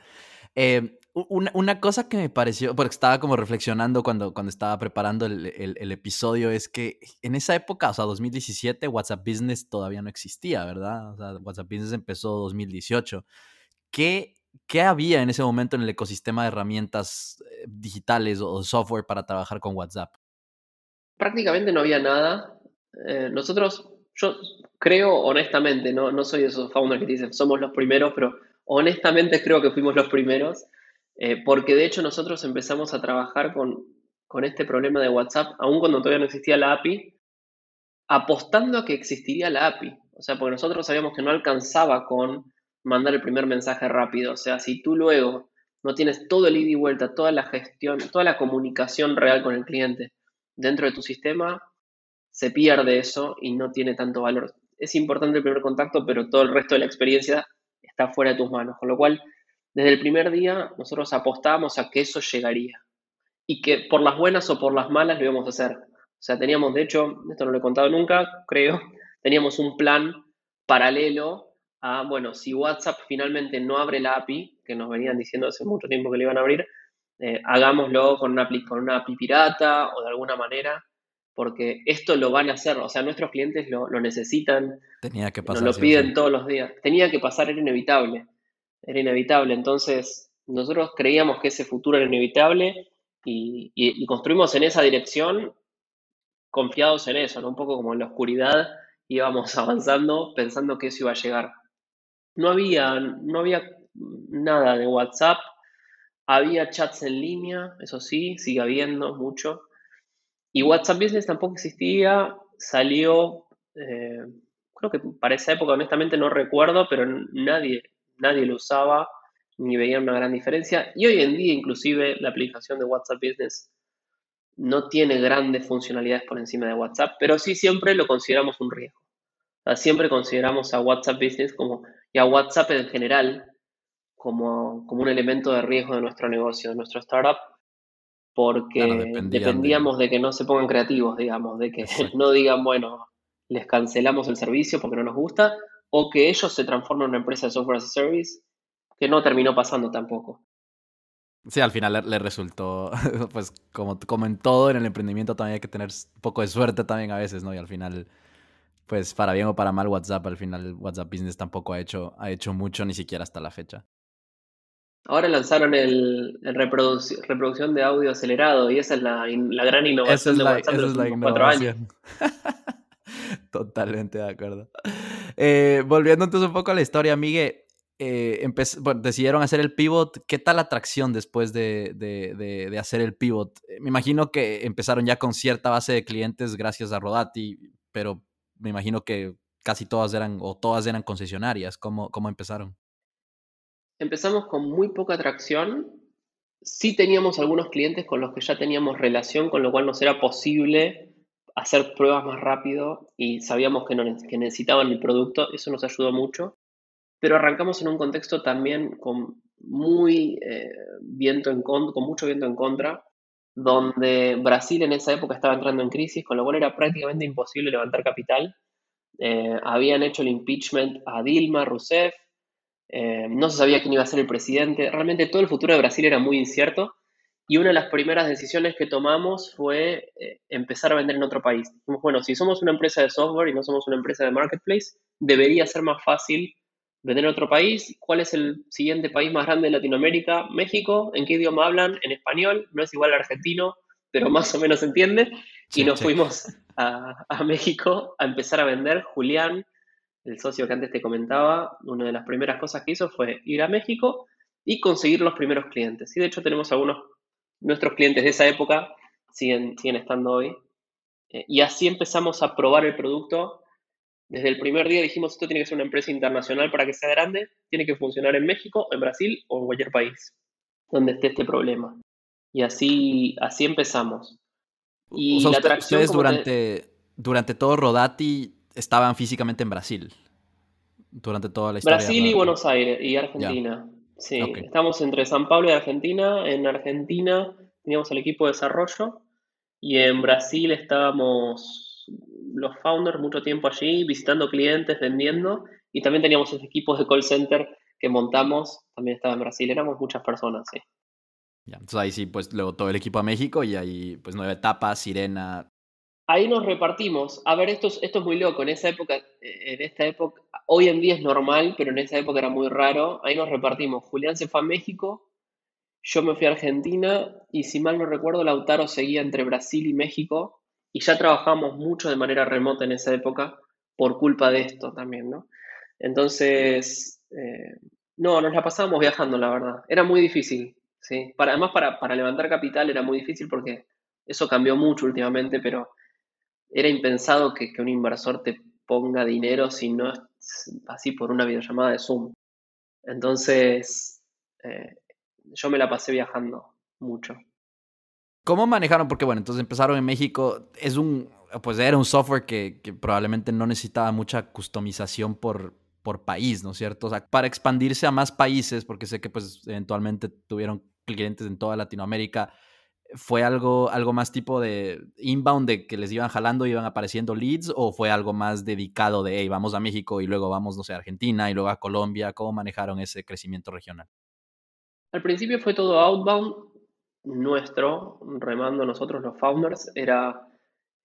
Eh, una, cosa que me pareció, porque estaba como reflexionando cuando, cuando estaba preparando el, el, episodio, es que en esa época, o sea, 2017, WhatsApp Business todavía no existía, ¿verdad? O sea, WhatsApp Business empezó 2018. ¿Qué, ¿Qué había en ese momento en el ecosistema de herramientas eh, digitales o software para trabajar con WhatsApp? Prácticamente no había nada. Eh, nosotros, yo creo honestamente, no, no soy de esos founders que dicen somos los primeros, pero honestamente creo que fuimos los primeros, eh, porque de hecho nosotros empezamos a trabajar con, con este problema de WhatsApp, aún cuando todavía no existía la API, apostando a que existiría la API. O sea, porque nosotros sabíamos que no alcanzaba con mandar el primer mensaje rápido. O sea, si tú luego no tienes todo el ida y vuelta, toda la gestión, toda la comunicación real con el cliente dentro de tu sistema, se pierde eso y no tiene tanto valor. Es importante el primer contacto, pero todo el resto de la experiencia está fuera de tus manos. Con lo cual, desde el primer día, nosotros apostábamos a que eso llegaría y que por las buenas o por las malas lo íbamos a hacer. O sea, teníamos, de hecho, esto no lo he contado nunca, creo, teníamos un plan paralelo bueno, si WhatsApp finalmente no abre la API, que nos venían diciendo hace mucho tiempo que le iban a abrir, eh, hagámoslo una, con una API pirata o de alguna manera, porque esto lo van a hacer, o sea, nuestros clientes lo, necesitan, Tenía que pasar, nos lo piden todos los días. Tenía que pasar, era inevitable, era inevitable. Entonces, nosotros creíamos que ese futuro era inevitable y, construimos en esa dirección confiados en eso, un poco como en la oscuridad íbamos avanzando pensando que eso iba a llegar. No había, no había nada de WhatsApp. Había chats en línea, eso sí, sigue habiendo mucho. Y WhatsApp Business tampoco existía. Salió, eh, creo que para esa época honestamente no recuerdo, pero nadie, nadie lo usaba ni veía una gran diferencia. Y hoy en día inclusive la aplicación de WhatsApp Business no tiene grandes funcionalidades por encima de WhatsApp, pero sí siempre lo consideramos un riesgo. siempre consideramos a WhatsApp Business como y a WhatsApp en general como, como un elemento de riesgo de nuestro negocio, de nuestro startup, porque dependíamos de... que no se pongan creativos, digamos, de que no digan, bueno, les cancelamos el servicio porque no nos gusta, o que ellos se transformen en una empresa de software as a service, que no terminó pasando tampoco. Sí, al final le, resultó, pues como, como en todo en el emprendimiento también hay que tener un poco de suerte también a veces, ¿no? Y al final pues para bien o para mal WhatsApp, al final WhatsApp Business tampoco ha hecho, ha hecho mucho, ni siquiera hasta la fecha. Ahora lanzaron el, reproducción de audio acelerado y esa es la, gran innovación de WhatsApp esa es la innovación. Totalmente de acuerdo. Eh, volviendo entonces un poco a la historia, Miguel, eh, decidieron hacer el pivot. ¿Qué tal la atracción después de, de, hacer el pivot? Me imagino que empezaron ya con cierta base de clientes gracias a Rodati, pero me imagino que casi todas eran o todas eran concesionarias. ¿Cómo, cómo empezaron? Empezamos con muy poca atracción. Sí teníamos algunos clientes con los que ya teníamos relación, con lo cual nos era posible hacer pruebas más rápido y sabíamos que, que necesitaban el producto. Eso nos ayudó mucho. Pero arrancamos en un contexto también con muy eh, viento en con mucho viento en contra donde Brasil en esa época estaba entrando en crisis, con lo cual era prácticamente imposible levantar capital. Eh, habían hecho el impeachment a Dilma Rousseff, eh, no se sabía quién iba a ser el presidente, realmente todo el futuro de Brasil era muy incierto y una de las primeras decisiones que tomamos fue eh, empezar a vender en otro país. bueno, si somos una empresa de software y no somos una empresa de marketplace, debería ser más fácil vender en otro país. ¿Cuál es el siguiente país más grande de Latinoamérica? México. ¿En qué idioma hablan? En español. No es igual al argentino. pero más o menos se entiende. y nos fuimos a, a, México a empezar a vender. Julián, el socio que antes te comentaba, una de las primeras cosas que hizo fue ir a México y conseguir los primeros clientes. Y de hecho tenemos algunos, nuestros clientes de esa época siguen, siguen estando hoy. Eh, y así empezamos a probar el producto. Desde el primer día dijimos, esto tiene que ser una empresa internacional para que sea grande, tiene que funcionar en México, en Brasil o en cualquier país donde esté este problema. Y así, así empezamos. Y la atracción, ustedes durante, durante todo Rodati estaban físicamente en Brasil. Durante toda la historia. Brasil y Buenos Aires y Argentina. Sí, estamos entre San Pablo y Argentina. En Argentina teníamos el equipo de desarrollo y en Brasil estábamos los founders mucho tiempo allí, visitando clientes, vendiendo y también teníamos esos equipos de call center que montamos, también estaba en Brasil, éramos muchas personas, sí. Ya, entonces ahí sí, pues luego todo el equipo a México y ahí pues nueve etapas, Sirena. Ahí nos repartimos. A ver, esto es, muy loco. En esa época, en esta época, hoy en día es normal, pero en esa época era muy raro. Ahí nos repartimos. Julián se fue a México, yo me fui a Argentina y si mal no recuerdo, Lautaro seguía entre Brasil y México y ya trabajamos mucho de manera remota en esa época por culpa de esto también, ¿no? Entonces, eh, no, nos la pasábamos viajando, la verdad. Era muy difícil, ¿sí? Para, además, para, para levantar capital era muy difícil porque eso cambió mucho últimamente, pero era impensado que, un inversor te ponga dinero si no es así por una videollamada de Zoom. Entonces, eh, yo me la pasé viajando mucho. ¿Cómo manejaron? Porque bueno, entonces empezaron en México. Es un, pues era un software que, que probablemente no necesitaba mucha customización por, por país, ¿no es cierto? O sea, para expandirse a más países, porque sé que pues eventualmente tuvieron clientes en toda Latinoamérica, ¿fue algo, algo más tipo de inbound, de que les iban jalando, iban apareciendo leads, o fue algo más dedicado de, hey, vamos a México y luego vamos, no sé, a Argentina y luego a Colombia? ¿Cómo manejaron ese crecimiento regional? Al principio fue todo outbound, nuestro, remando nosotros los founders, era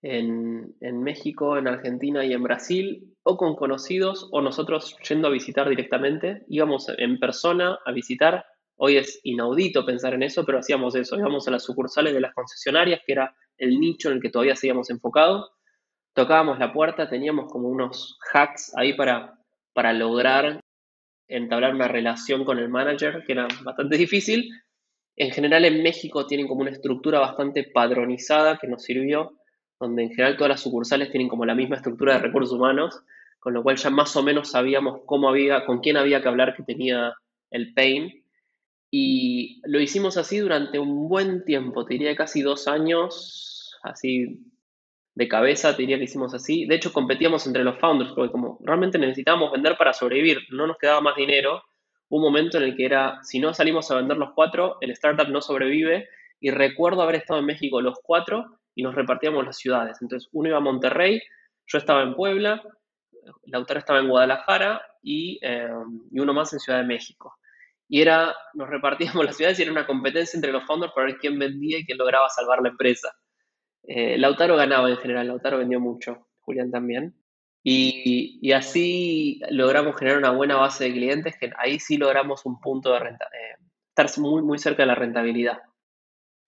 en, en México, en Argentina y en Brasil, o con conocidos o nosotros yendo a visitar directamente. Íbamos en persona a visitar. Hoy es inaudito pensar en eso, pero hacíamos eso. Íbamos a las sucursales de las concesionarias, que era el nicho en el que todavía seguíamos enfocados. Tocábamos la puerta, teníamos como unos hacks ahí para, para lograr entablar una relación con el manager, que era bastante difícil. En general en México tienen como una estructura bastante padronizada que nos sirvió, donde en general todas las sucursales tienen como la misma estructura de recursos humanos con lo cual ya más o menos sabíamos cómo había, con quién había que hablar que tenía el pain. Y lo hicimos así durante un buen tiempo, te diría casi dos años, así de cabeza, te diría que hicimos así. De hecho, competíamos entre los founders, porque como realmente necesitábamos vender para sobrevivir, no nos quedaba más dinero. un momento en el que era, si no salimos a vender los cuatro, el startup no sobrevive. Y recuerdo haber estado en México los cuatro y nos repartíamos las ciudades. Entonces, uno iba a Monterrey, yo estaba en Puebla, Lautaro estaba en Guadalajara em, y, uno más en Ciudad de México. Y era, nos repartíamos las ciudades y era una competencia entre los founders para ver quién vendía y quién lograba salvar la empresa. Eh, Lautaro ganaba en general, Lautaro vendió mucho, Julián también. Y, así logramos generar una buena base de clientes que ahí sí logramos un punto de renta, eh, estar muy, muy cerca de la rentabilidad.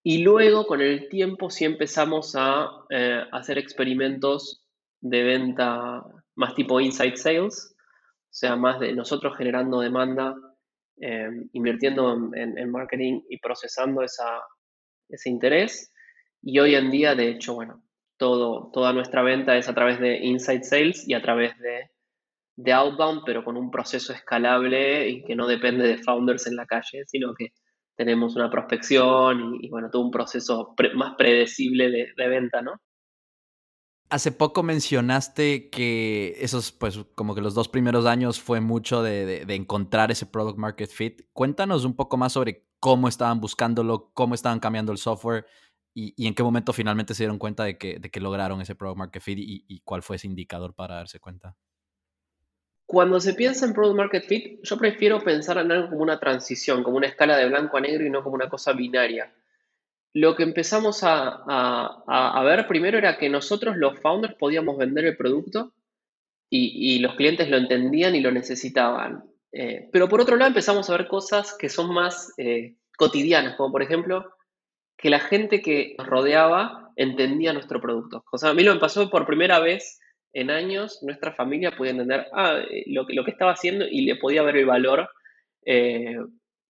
Y luego con el tiempo sí empezamos a eh, hacer experimentos de venta más tipo inside sales, o sea, más de nosotros generando demanda, em, invirtiendo en, marketing y procesando esa, ese interés. Y hoy en día, de hecho, bueno, todo, toda nuestra venta es a través de inside sales y a través de, de outbound, pero con un proceso escalable y que no depende de founders en la calle, sino que tenemos una prospección y, bueno, todo un proceso más predecible de, de, venta, ¿no? Hace poco mencionaste que esos, pues, como que los dos primeros años fue mucho de, encontrar ese product market fit. Cuéntanos un poco más sobre cómo estaban buscándolo, cómo estaban cambiando el software y, en qué momento finalmente se dieron cuenta de que, de que lograron ese product market fit y, cuál fue ese indicador para darse cuenta. Cuando se piensa en product market fit, yo prefiero pensar en algo como una transición, como una escala de blanco a negro y no como una cosa binaria lo que empezamos a, ver primero era que nosotros los founders podíamos vender el producto y, los clientes lo entendían y lo necesitaban. Eh, pero por otro lado empezamos a ver cosas que son más eh, cotidianas, como por ejemplo que la gente que nos rodeaba entendía nuestro producto. O sea, a mí lo me pasó por primera vez en años, nuestra familia podía entender ah, eh, lo, que estaba haciendo y le podía ver el valor.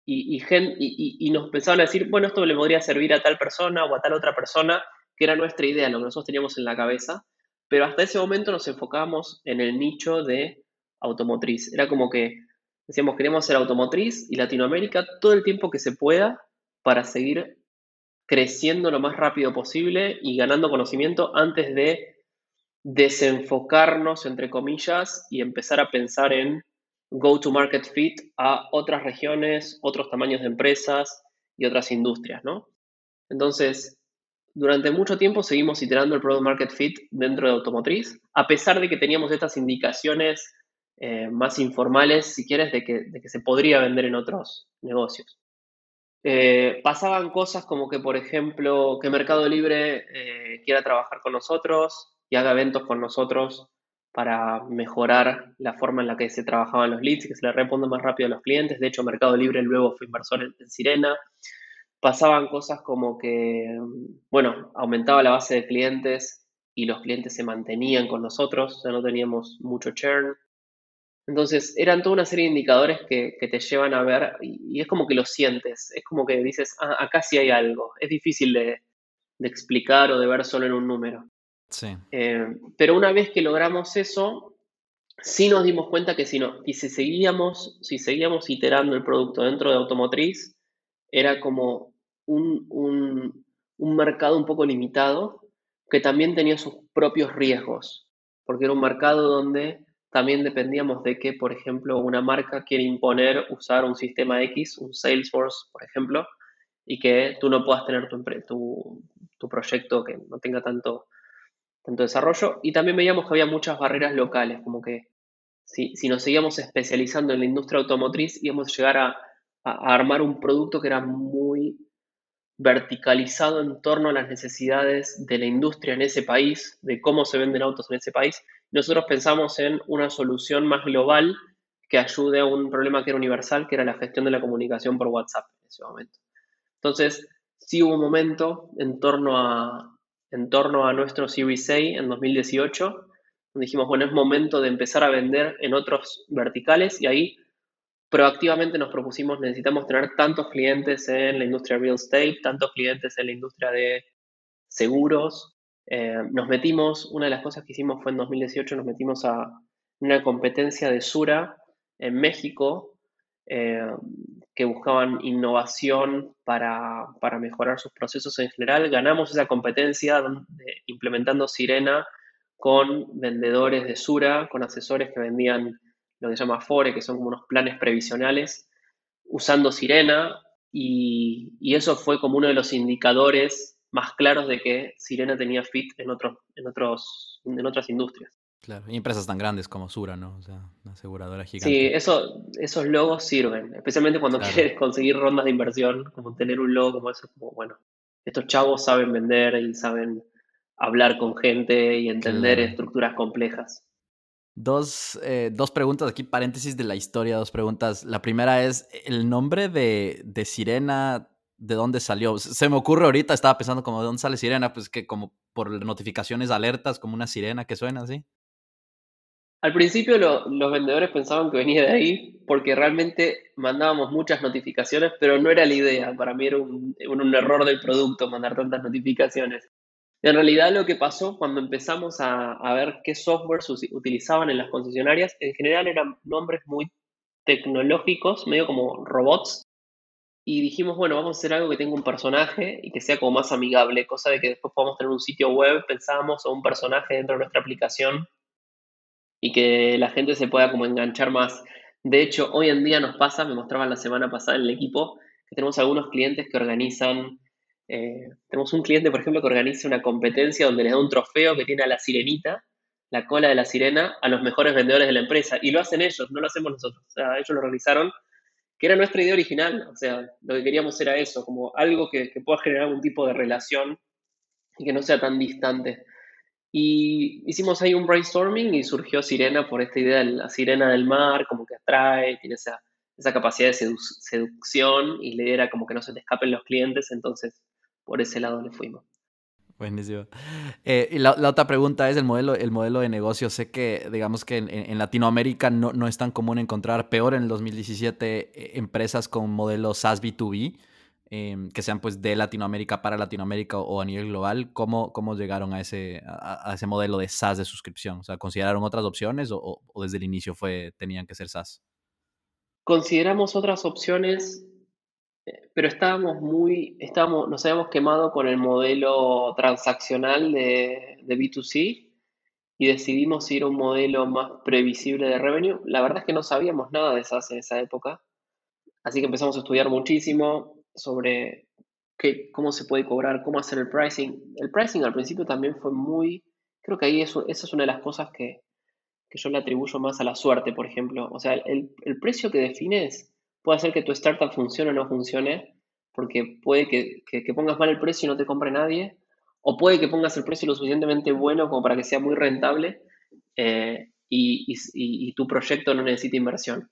Y, y, nos pensaban a decir, bueno, esto le podría servir a tal persona o a tal otra persona, que era nuestra idea, lo que nosotros teníamos en la cabeza. Pero hasta ese momento nos enfocábamos en el nicho de automotriz. Era como que decíamos, queremos ser automotriz y Latinoamérica todo el tiempo que se pueda para seguir creciendo lo más rápido posible y ganando conocimiento antes de desenfocarnos, entre comillas, y empezar a pensar en go-to-market fit a otras regiones, otros tamaños de empresas y otras industrias, ¿no? Entonces, durante mucho tiempo seguimos iterando el product market fit dentro de automotriz, a pesar de que teníamos estas indicaciones eh, más informales, si quieres, de que, se podría vender en otros negocios. Eh, pasaban cosas como que, por ejemplo, que Mercado Libre eh, quiera trabajar con nosotros, y haga eventos con nosotros para mejorar la forma en la que se trabajaban los leads que se le responda más rápido a los clientes. De hecho, Mercado Libre luego fue inversor en, Sirena. Pasaban cosas como que, bueno, aumentaba la base de clientes y los clientes se mantenían con nosotros, ya no teníamos mucho churn. Entonces, eran toda una serie de indicadores que, te llevan a ver y, es como que lo sientes, es como que dices, ah, acá sí hay algo, es difícil de explicar o de ver solo en un número. Eh, pero una vez que logramos eso, sí nos dimos cuenta que si, no, y si, seguíamos, si seguíamos iterando el producto dentro de automotriz, era como un, un mercado un poco limitado que también tenía sus propios riesgos, porque era un mercado donde también dependíamos de que, por ejemplo, una marca quiere imponer usar un sistema X, un Salesforce, por ejemplo, y que tú no puedas tener tu, tu proyecto que no tenga tanto tanto desarrollo, y también veíamos que había muchas barreras locales, como que si, si nos seguíamos especializando en la industria automotriz, íbamos a llegar a, armar un producto que era muy verticalizado en torno a las necesidades de la industria en ese país, de cómo se venden autos en ese país. Nosotros pensamos en una solución más global que ayude a un problema que era universal, que era la gestión de la comunicación por WhatsApp en ese momento. Entonces, sí hubo un momento en torno a, en torno a nuestro Series A en 2018, donde dijimos, bueno, es momento de empezar a vender en otros verticales y ahí proactivamente nos propusimos, necesitamos tener tantos clientes en la industria real estate, tantos clientes en la industria de seguros. Eh, nos metimos, una de las cosas que hicimos fue en 2018, nos metimos a una competencia de Sura en México, eh, que buscaban innovación para, mejorar sus procesos en general. Ganamos esa competencia implementando Sirena con vendedores de Sura, con asesores que vendían lo que se llama Fore, que son como unos planes previsionales, usando Sirena, y, eso fue como uno de los indicadores más claros de que Sirena tenía fit en, otros, en, otros, en otras industrias. Claro, y empresas tan grandes como Sura, ¿no? O sea, una aseguradora gigante. Sí, eso, esos logos sirven, especialmente cuando quieres conseguir rondas de inversión, como tener un logo como eso, como, bueno, estos chavos saben vender y saben hablar con gente y entender estructuras complejas. Dos, eh, dos, preguntas aquí, paréntesis de la historia, dos preguntas. La primera es, ¿el nombre de, de, Sirena, de dónde salió? Se me ocurre ahorita, estaba pensando como, ¿de dónde sale Sirena? Pues que como por notificaciones, alertas, como una sirena que suena así. Al principio los vendedores pensaban que venía de ahí porque realmente mandábamos muchas notificaciones, pero no era la idea. Para mí era un, error del producto mandar tantas notificaciones. En realidad lo que pasó cuando empezamos a, ver qué software utilizaban en las concesionarias, en general eran nombres muy tecnológicos, medio como robots. Y dijimos, bueno, vamos a hacer algo que tenga un personaje y que sea como más amigable, cosa de que después podamos tener un sitio web, pensábamos, o un personaje dentro de nuestra aplicación y que la gente se pueda como enganchar más. De hecho, hoy en día nos pasa, me mostraban la semana pasada en el equipo, que tenemos algunos clientes que organizan, eh, tenemos un cliente, por ejemplo, que organiza una competencia donde le da un trofeo que tiene a la sirenita, la cola de la sirena, a los mejores vendedores de la empresa. Y lo hacen ellos, no lo hacemos nosotros. O sea, ellos lo realizaron, que era nuestra idea original. O sea, lo que queríamos era eso, como algo que, que pueda generar algún tipo de relación y que no sea tan distante. Y hicimos ahí un brainstorming y surgió Sirena por esta idea de la sirena del mar, como que atrae, tiene esa, esa capacidad de seducción y le era como que no se te escapen los clientes, entonces por ese lado le fuimos. Buenísimo. Eh, y la, otra pregunta es el modelo, el modelo de negocio. Sé que, digamos que en, Latinoamérica no, no, es tan común encontrar, peor en el 2017, eh, empresas con modelo SaaS B2B, em, que sean pues de Latinoamérica para Latinoamérica o, a nivel global. ¿Cómo, cómo llegaron a ese, a, ese modelo de SaaS de suscripción? O sea, ¿consideraron otras opciones o, o desde el inicio fue, tenían que ser SaaS? Consideramos otras opciones pero estábamos muy, estábamos, nos habíamos quemado con el modelo transaccional de, de B2C y decidimos ir a un modelo más previsible de revenue. La verdad es que no sabíamos nada de SaaS en esa época, así que empezamos a estudiar muchísimo sobre qué, cómo se puede cobrar, cómo hacer el pricing. El pricing al principio también fue muy, creo que ahí eso, esa es una de las cosas que, que yo le atribuyo más a la suerte, por ejemplo. O sea, el, el precio que defines puede hacer que tu startup funcione o no funcione, porque puede que, pongas mal el precio y no te compre nadie, o puede que pongas el precio lo suficientemente bueno como para que sea muy rentable eh, y, tu proyecto no necesite inversión.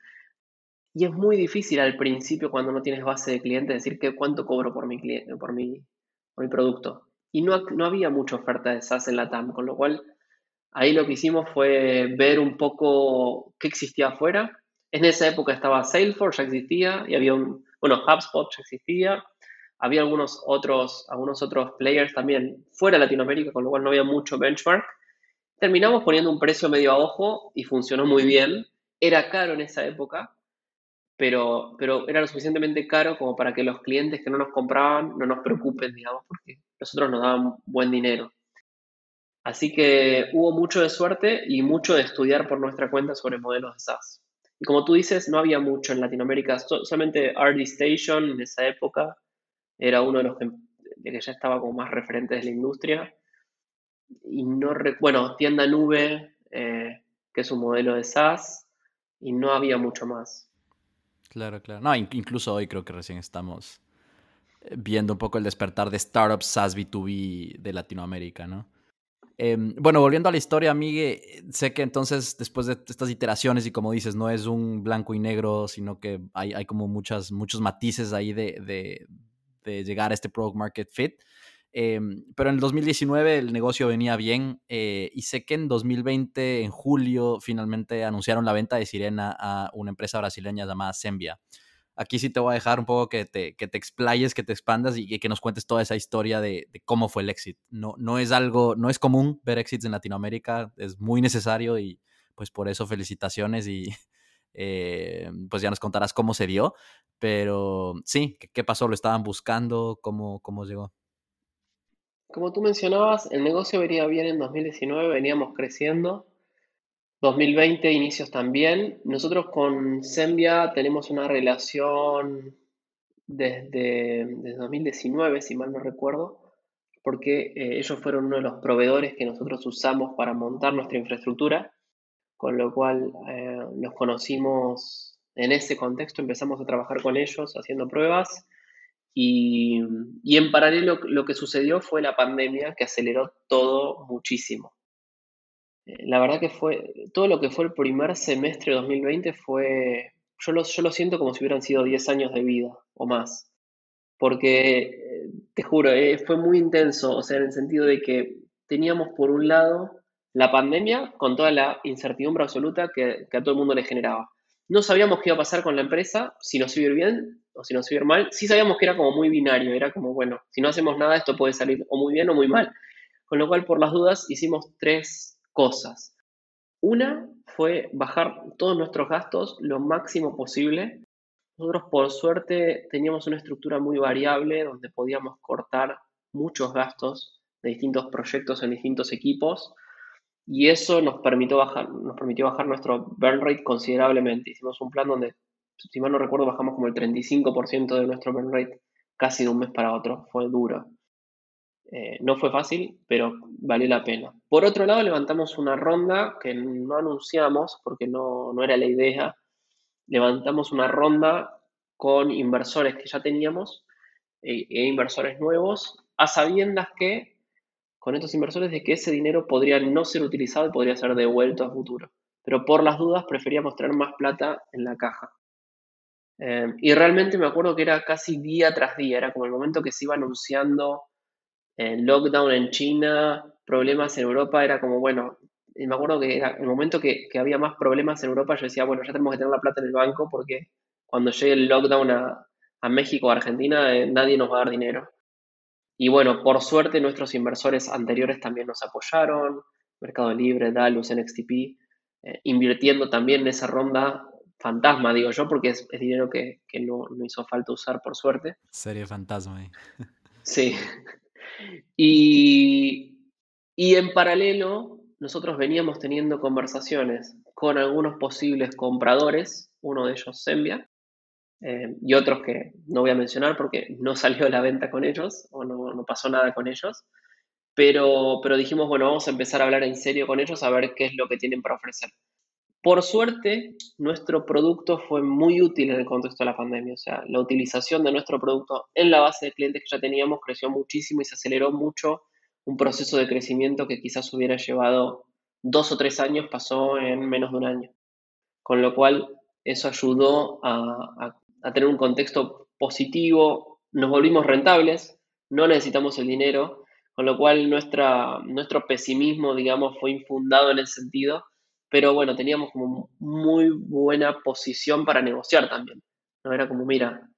Y es muy difícil al principio cuando no tienes base de clientes decir que cuánto cobro por mi, cliente, por mi, mi producto. Y no, no había mucha oferta de SaaS en la TAM, con lo cual ahí lo que hicimos fue ver un poco qué existía afuera en esa época estaba Salesforce, ya existía, y había un, bueno, HubSpot ya existía, había algunos otros, algunos otros players también fuera de Latinoamérica, con lo cual no había mucho benchmark. Terminamos poniendo un precio medio a ojo y funcionó muy bien. Era caro en esa época, pero, pero era lo suficientemente caro como para que los clientes que no nos compraban no nos preocupen, digamos, porque nosotros nos daban buen dinero. Así que hubo mucho de suerte y mucho de estudiar por nuestra cuenta sobre modelos de SaaS. Y como tú dices, no había mucho en Latinoamérica, solamente RD Station en esa época era uno de los que, ya estaba como más referentes de la industria. Y no, bueno, tienda nube, eh, que es un modelo de SaaS, y no había mucho más. Claro, claro. No, incluso hoy creo que recién estamos eh, viendo un poco el despertar de startups SaaS B2B de Latinoamérica, ¿no? Em, bueno, volviendo a la historia, Migue, sé que entonces después de estas iteraciones y como dices, no es un blanco y negro, sino que hay, hay como muchas, muchos matices ahí de, de, de, llegar a este product market fit. Em, pero en el 2019 el negocio venía bien eh, y sé que en 2020, en julio, finalmente anunciaron la venta de Sirena a una empresa brasileña llamada Sembia aquí sí te voy a dejar un poco que te, que te explayes, que te expandas y, que nos cuentes toda esa historia de, cómo fue el éxito. No, no es algo, no es común ver éxitos en Latinoamérica, es muy necesario y pues por eso felicitaciones y eh, pues ya nos contarás cómo se dio. Pero sí, ¿qué, pasó? ¿Lo estaban buscando? ¿Cómo, cómo llegó? Como tú mencionabas, el negocio venía bien en 2019, veníamos creciendo 2020, inicios también. Nosotros con Sembia tenemos una relación desde, 2019, si mal no recuerdo, porque eh, ellos fueron uno de los proveedores que nosotros usamos para montar nuestra infraestructura, con lo cual eh, nos conocimos en ese contexto, empezamos a trabajar con ellos haciendo pruebas y, en paralelo lo que sucedió fue la pandemia que aceleró todo muchísimo la verdad que fue, todo lo que fue el primer semestre de 2020 fue, yo lo, yo lo siento como si hubieran sido 10 años de vida o más, porque eh, te juro, eh, fue muy intenso, o sea, en el sentido de que teníamos por un lado la pandemia con toda la incertidumbre absoluta que, a todo el mundo le generaba. No sabíamos qué iba a pasar con la empresa, si nos iba a ir bien o si nos iba a mal. Sí sabíamos que era como muy binario, era como, bueno, si no hacemos nada esto puede salir o muy bien o muy mal. Con lo cual, por las dudas, hicimos tres cosas. Una fue bajar todos nuestros gastos lo máximo posible. Nosotros por suerte teníamos una estructura muy variable donde podíamos cortar muchos gastos de distintos proyectos en distintos equipos y eso nos permitió bajar nuestro burn rate considerablemente. Hicimos un plan donde, si mal no recuerdo, bajamos como el 35% de nuestro burn rate casi de un mes para otro. Fue duro. Eh, no fue fácil, pero valió la pena. Por otro lado, levantamos una ronda que no anunciamos porque no, era la idea. Levantamos una ronda con inversores que ya teníamos e, e inversores nuevos, a sabiendas que con estos inversores de que ese dinero podría no ser utilizado y podría ser devuelto a futuro. Pero por las dudas preferíamos tener más plata en la caja. Eh, y realmente me acuerdo que era casi día tras día, era como el momento que se iba anunciando el lockdown en China, problemas en Europa, era como, bueno, me acuerdo que era el momento que, que, había más problemas en Europa, yo decía, bueno, ya tenemos que tener la plata en el banco porque cuando llegue el lockdown a, a México o Argentina, eh, nadie nos va a dar dinero. Y bueno, por suerte nuestros inversores anteriores también nos apoyaron, Mercado Libre, Dalus, NXTP, eh, invirtiendo también en esa ronda fantasma, digo yo, porque es, dinero que, que no, no, hizo falta usar, por suerte. Serie fantasma ahí. Sí. Y, y en paralelo, nosotros veníamos teniendo conversaciones con algunos posibles compradores, uno de ellos Zembia, eh, y otros que no voy a mencionar porque no salió la venta con ellos o no, no, pasó nada con ellos. Pero, pero dijimos, bueno, vamos a empezar a hablar en serio con ellos a ver qué es lo que tienen para ofrecer. Por suerte, nuestro producto fue muy útil en el contexto de la pandemia. O sea, la utilización de nuestro producto en la base de clientes que ya teníamos creció muchísimo y se aceleró mucho un proceso de crecimiento que quizás hubiera llevado dos o tres años, pasó en menos de un año. Con lo cual, eso ayudó a, tener un contexto positivo, nos volvimos rentables, no necesitamos el dinero, con lo cual nuestro pesimismo, digamos, fue infundado en ese sentido, pero bueno, teníamos como muy buena posición para negociar también. ¿no? Era como, mira,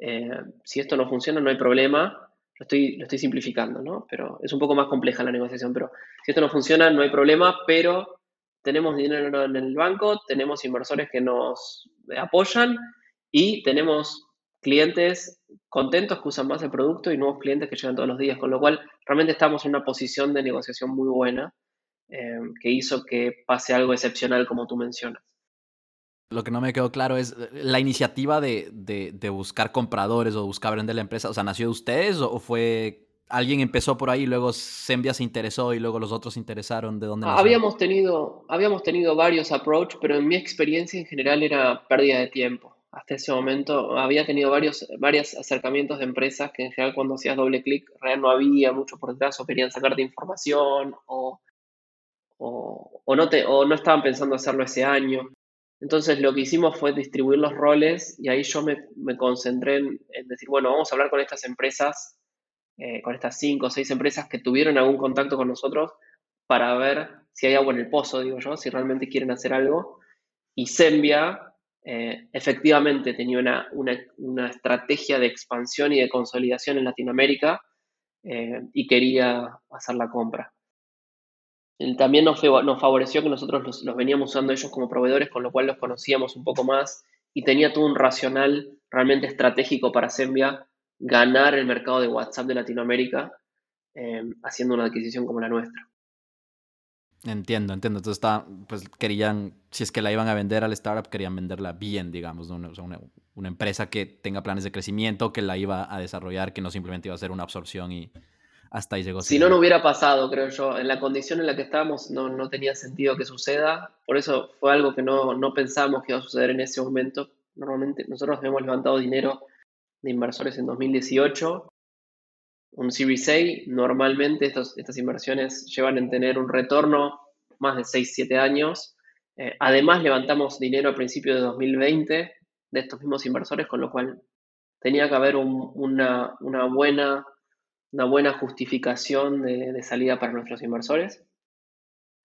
eh, si esto no funciona, no hay problema, lo estoy, lo estoy simplificando, ¿no? Pero es un poco más compleja la negociación, pero si esto no funciona, no hay problema, pero tenemos dinero en el banco, tenemos inversores que nos apoyan y tenemos clientes contentos que usan más el producto y nuevos clientes que llegan todos los días, con lo cual realmente estamos en una posición de negociación muy buena eh, que hizo que pase algo excepcional como tú mencionas. Lo que no me quedó claro es la iniciativa de, de, buscar compradores o buscar vender la empresa, o sea, ¿nació de ustedes o fue alguien empezó por ahí, luego Sembia se interesó y luego los otros se interesaron? ¿De dónde habíamos tenido, habíamos tenido varios approach, pero en mi experiencia en general era pérdida de tiempo hasta ese momento había tenido varios, varios acercamientos de empresas que en general cuando hacías doble clic realmente no había mucho por detrás o querían sacarte información o, o, no o no estaban pensando hacerlo ese año. Entonces lo que hicimos fue distribuir los roles y ahí yo me, me concentré en, decir, bueno, vamos a hablar con estas empresas, eh, con estas cinco o seis empresas que tuvieron algún contacto con nosotros para ver si hay agua en el pozo, digo yo, si realmente quieren hacer algo. Y Sembia eh, efectivamente tenía una, estrategia de expansión y de consolidación en Latinoamérica eh, y quería hacer la compra. También nos, favoreció que nosotros los, veníamos usando ellos como proveedores, con lo cual los conocíamos un poco más y tenía todo un racional realmente estratégico para Sembia ganar el mercado de WhatsApp de Latinoamérica eh, haciendo una adquisición como la nuestra. Entiendo, entiendo. Entonces pues querían, si es que la iban a vender al startup, querían venderla bien, digamos, una, una, empresa que tenga planes de crecimiento, que la iba a desarrollar, que no simplemente iba a ser una absorción y hasta ahí llegó. Si no, no hubiera pasado, creo yo. En la condición en la que estábamos no, no tenía sentido que suceda. Por eso fue algo que no, no pensamos que iba a suceder en ese momento. Normalmente nosotros hemos levantado dinero de inversores en 2018 un Series A, normalmente estas inversiones llevan en tener un retorno más de 6-7 años. Eh, además, levantamos dinero a principios de 2020 de estos mismos inversores, con lo cual tenía que haber una, buena, una buena justificación de, salida para nuestros inversores.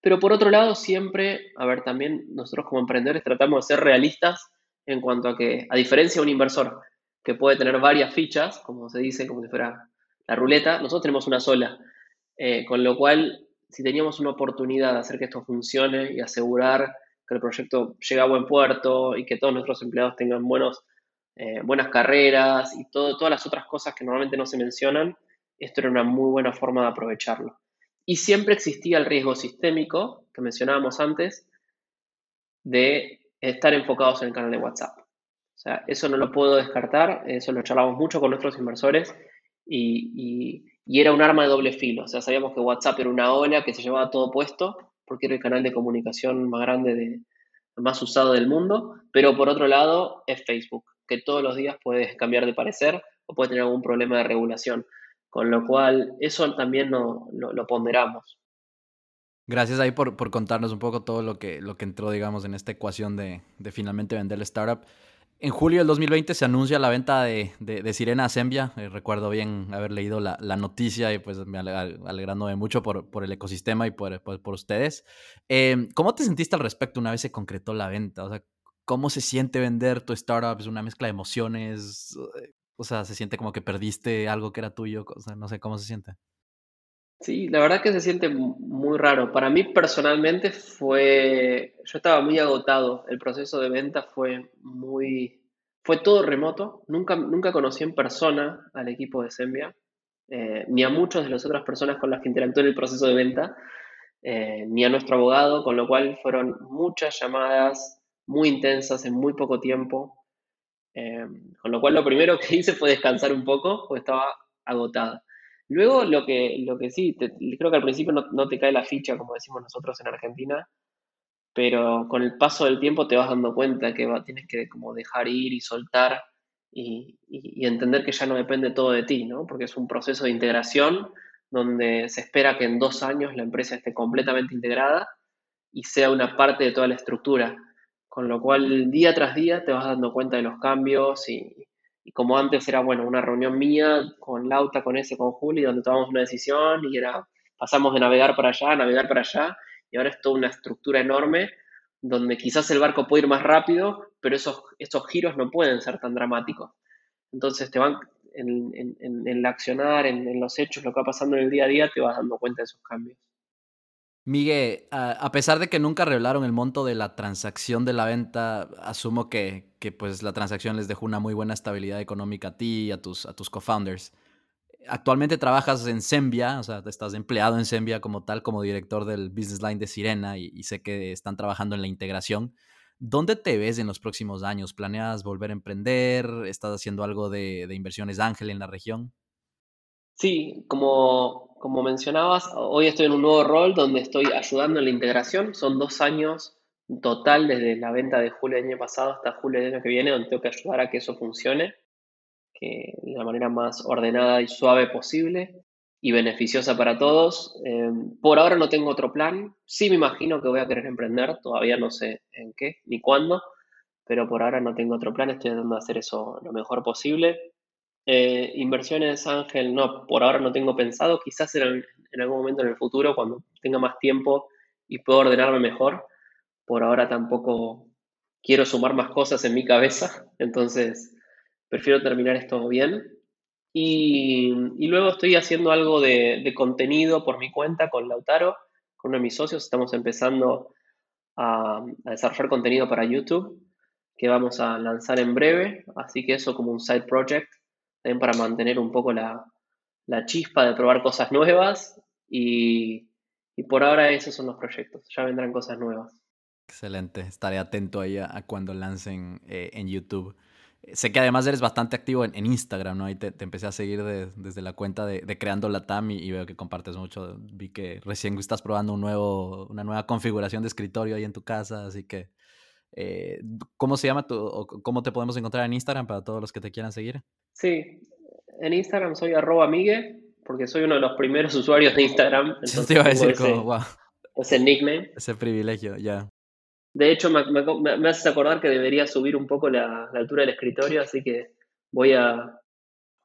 Pero por otro lado, siempre, a ver, también nosotros como emprendedores tratamos de ser realistas en cuanto a que, a diferencia de un inversor que puede tener varias fichas, como se dice, como si fuera la ruleta, nosotros tenemos una sola. Eh, con lo cual, si teníamos una oportunidad de hacer que esto funcione y asegurar que el proyecto llegue a buen puerto y que todos nuestros empleados tengan buenos, eh, buenas carreras y todo, todas las otras cosas que normalmente no se mencionan, esto era una muy buena forma de aprovecharlo. Y siempre existía el riesgo sistémico que mencionábamos antes de estar enfocados en el canal de WhatsApp. O sea, eso no lo puedo descartar, eso lo charlamos mucho con nuestros inversores y, era un arma de doble filo. O sea, sabíamos que WhatsApp era una ola que se llevaba todo puesto porque era el canal de comunicación más grande, de, más usado del mundo, pero por otro lado es Facebook, que todos los días puedes cambiar de parecer o puede tener algún problema de regulación. Con lo cual, eso también no, lo ponderamos. Gracias ahí por, por, contarnos un poco todo lo que, lo que entró, digamos, en esta ecuación de, de finalmente vender la startup. En julio del 2020 se anuncia la venta de, Sirena a Sembia. Eh, recuerdo bien haber leído la, noticia y pues me alegrándome mucho por, por el ecosistema y por, por, ustedes. Em, ¿Cómo te sentiste al respecto una vez se concretó la venta? O sea, ¿cómo se siente vender tu startup? ¿Es una mezcla de emociones? O sea, ¿se siente como que perdiste algo que era tuyo? O sea, no sé cómo se siente. Sí, la verdad que se siente muy raro. Para mí personalmente fue, yo estaba muy agotado. El proceso de venta fue muy, fue todo remoto. Nunca, nunca conocí en persona al equipo de Sembia, eh, ni a muchas de las otras personas con las que interactué en el proceso de venta, eh, ni a nuestro abogado, con lo cual fueron muchas llamadas muy intensas en muy poco tiempo. Eh, con lo cual lo primero que hice fue descansar un poco, porque estaba agotada. Luego, lo que, lo que sí, creo que al principio no, te cae la ficha, como decimos nosotros en Argentina, pero con el paso del tiempo te vas dando cuenta que tienes que como dejar ir y soltar y, entender que ya no depende todo de ti, ¿no? Porque es un proceso de integración donde se espera que en dos años la empresa esté completamente integrada y sea una parte de toda la estructura. Con lo cual, día tras día te vas dando cuenta de los cambios y, como antes era, bueno, una reunión mía con Lauta, con ese, con Juli, donde tomamos una decisión y era, pasamos de navegar para allá navegar para allá, y ahora es toda una estructura enorme donde quizás el barco puede ir más rápido, pero esos, esos giros no pueden ser tan dramáticos. Entonces te van, en, en, el accionar, en, en los hechos, lo que va pasando en el día a día, te vas dando cuenta de esos cambios. Miguel, a pesar de que nunca revelaron el monto de la transacción de la venta, asumo que, pues la transacción les dejó una muy buena estabilidad económica a ti y a tus, a tus co-founders. Actualmente trabajas en Sembia, o sea, estás empleado en Sembia como tal, como director del business line de Sirena y, sé que están trabajando en la integración. ¿Dónde te ves en los próximos años? ¿Planeas volver a emprender? ¿Estás haciendo algo de, de inversiones ángel en la región? Sí, como, como mencionabas, hoy estoy en un nuevo rol donde estoy ayudando en la integración. Son dos años total desde la venta de julio del año pasado hasta julio del año que viene, donde tengo que ayudar a que eso funcione que de la manera más ordenada y suave posible y beneficiosa para todos. Eh, por ahora no tengo otro plan. Sí me imagino que voy a querer emprender, todavía no sé en qué ni cuándo, pero por ahora no tengo otro plan. Estoy tratando de hacer eso lo mejor posible. Eh, inversiones, Ángel, no, por ahora no tengo pensado, quizás en, en, algún momento en el futuro, cuando tenga más tiempo y pueda ordenarme mejor. Por ahora tampoco quiero sumar más cosas en mi cabeza, entonces prefiero terminar esto bien. Y, luego estoy haciendo algo de, contenido por mi cuenta con Lautaro, con uno de mis socios. Estamos empezando a, a desarrollar contenido para YouTube que vamos a lanzar en breve, así que eso como un side project también para mantener un poco la, chispa de probar cosas nuevas y, por ahora esos son los proyectos, ya vendrán cosas nuevas. Excelente, estaré atento ahí a, cuando lancen eh, en YouTube. Sé que además eres bastante activo en, Instagram, ¿no? Ahí te, empecé a seguir desde la cuenta de, Creando la TAM y, veo que compartes mucho. Vi que recién estás probando un nuevo, una nueva configuración de escritorio ahí en tu casa, así que... Eh, ¿Cómo se llama tu, o cómo te podemos encontrar en Instagram para todos los que te quieran seguir? Sí, en Instagram soy arroba Migue, porque soy uno de los primeros usuarios de Instagram. Entonces te iba a decir ese, como, wow. Ese nickname. Ese privilegio, ya. De hecho, me, me, haces acordar que debería subir un poco la, altura del escritorio, así que voy a,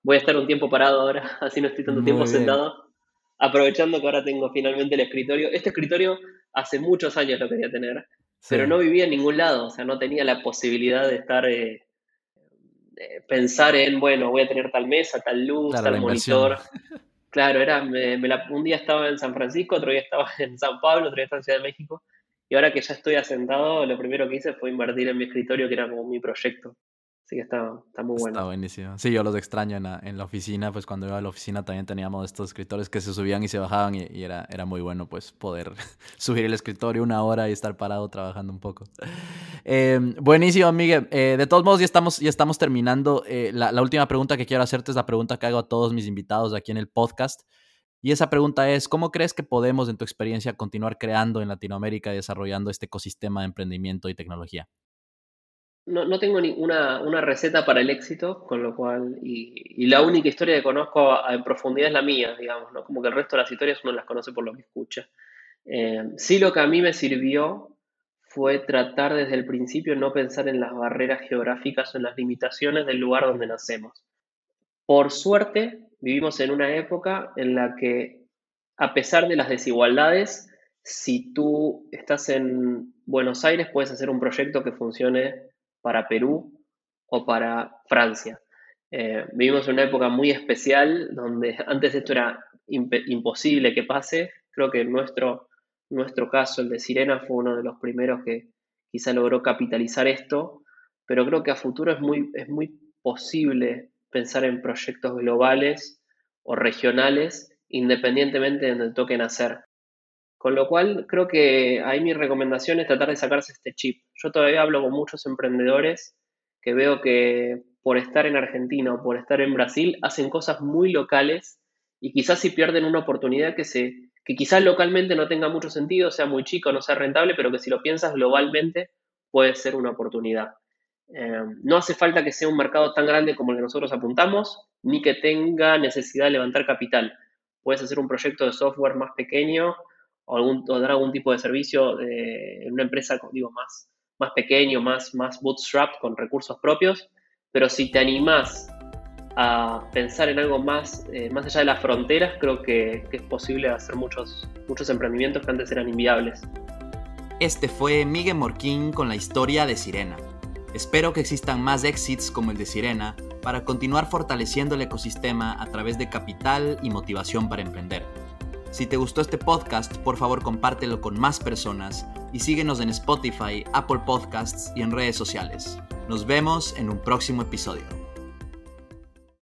voy a estar un tiempo parado ahora, así no estoy tanto tiempo sentado. Aprovechando que ahora tengo finalmente el escritorio. Este escritorio hace muchos años lo quería tener, pero no vivía en ningún lado, o sea, no tenía la posibilidad de estar eh, eh, pensar en, bueno, voy a tener tal mesa, tal luz, tal monitor. Claro, era, un día estaba en San Francisco, otro día estaba en San Pablo, otro día estaba en Ciudad de México. Y ahora que ya estoy asentado, lo primero que hice fue invertir en mi escritorio, que era como mi proyecto. Así que está, está muy bueno. Está buenísimo. Sí, yo los extraño en la, en la, oficina, pues cuando iba a la oficina también teníamos estos escritores que se subían y se bajaban y, era, era muy bueno pues poder subir el escritorio una hora y estar parado trabajando un poco. Eh, buenísimo, Miguel. Eh, de todos modos, ya estamos, ya estamos terminando. Eh, la, la, última pregunta que quiero hacerte es la pregunta que hago a todos mis invitados aquí en el podcast. Y esa pregunta es, ¿cómo crees que podemos, en tu experiencia, continuar creando en Latinoamérica y desarrollando este ecosistema de emprendimiento y tecnología? No, no tengo ninguna una receta para el éxito, con lo cual, y, la única historia que conozco en profundidad es la mía, digamos, ¿no? Como que el resto de las historias uno las conoce por lo que escucha. Eh, sí lo que a mí me sirvió fue tratar desde el principio no pensar en las barreras geográficas o en las limitaciones del lugar donde nacemos. Por suerte, vivimos en una época en la que, a pesar de las desigualdades, si tú estás en Buenos Aires, puedes hacer un proyecto que funcione para Perú o para Francia. Eh, vivimos en una época muy especial donde antes esto era imposible que pase. Creo que nuestro, nuestro caso, el de Sirena, fue uno de los primeros que quizá logró capitalizar esto, pero creo que a futuro es muy, es muy posible pensar en proyectos globales o regionales independientemente de donde toquen hacer. Con lo cual, creo que ahí mi recomendación es tratar de sacarse este chip. Yo todavía hablo con muchos emprendedores que veo que por estar en Argentina o por estar en Brasil hacen cosas muy locales y quizás si pierden una oportunidad que, se, que quizás localmente no tenga mucho sentido, sea muy chico, no sea rentable, pero que si lo piensas globalmente puede ser una oportunidad. Eh, no hace falta que sea un mercado tan grande como el que nosotros apuntamos, ni que tenga necesidad de levantar capital. Puedes hacer un proyecto de software más pequeño o, algún, dar algún tipo de servicio en una empresa, digo, más, más pequeño, más, más bootstrapped, con recursos propios, pero si te animás a pensar en algo más, eh, más allá de las fronteras, creo que, que, es posible hacer muchos, muchos emprendimientos que antes eran inviables. Este fue Miguel Morquín con la historia de Sirena. Espero que existan más exits como el de Sirena para continuar fortaleciendo el ecosistema a través de capital y motivación para emprender. Si te gustó este podcast, por favor compártelo con más personas y síguenos en Spotify, Apple Podcasts y en redes sociales. Nos vemos en un próximo episodio.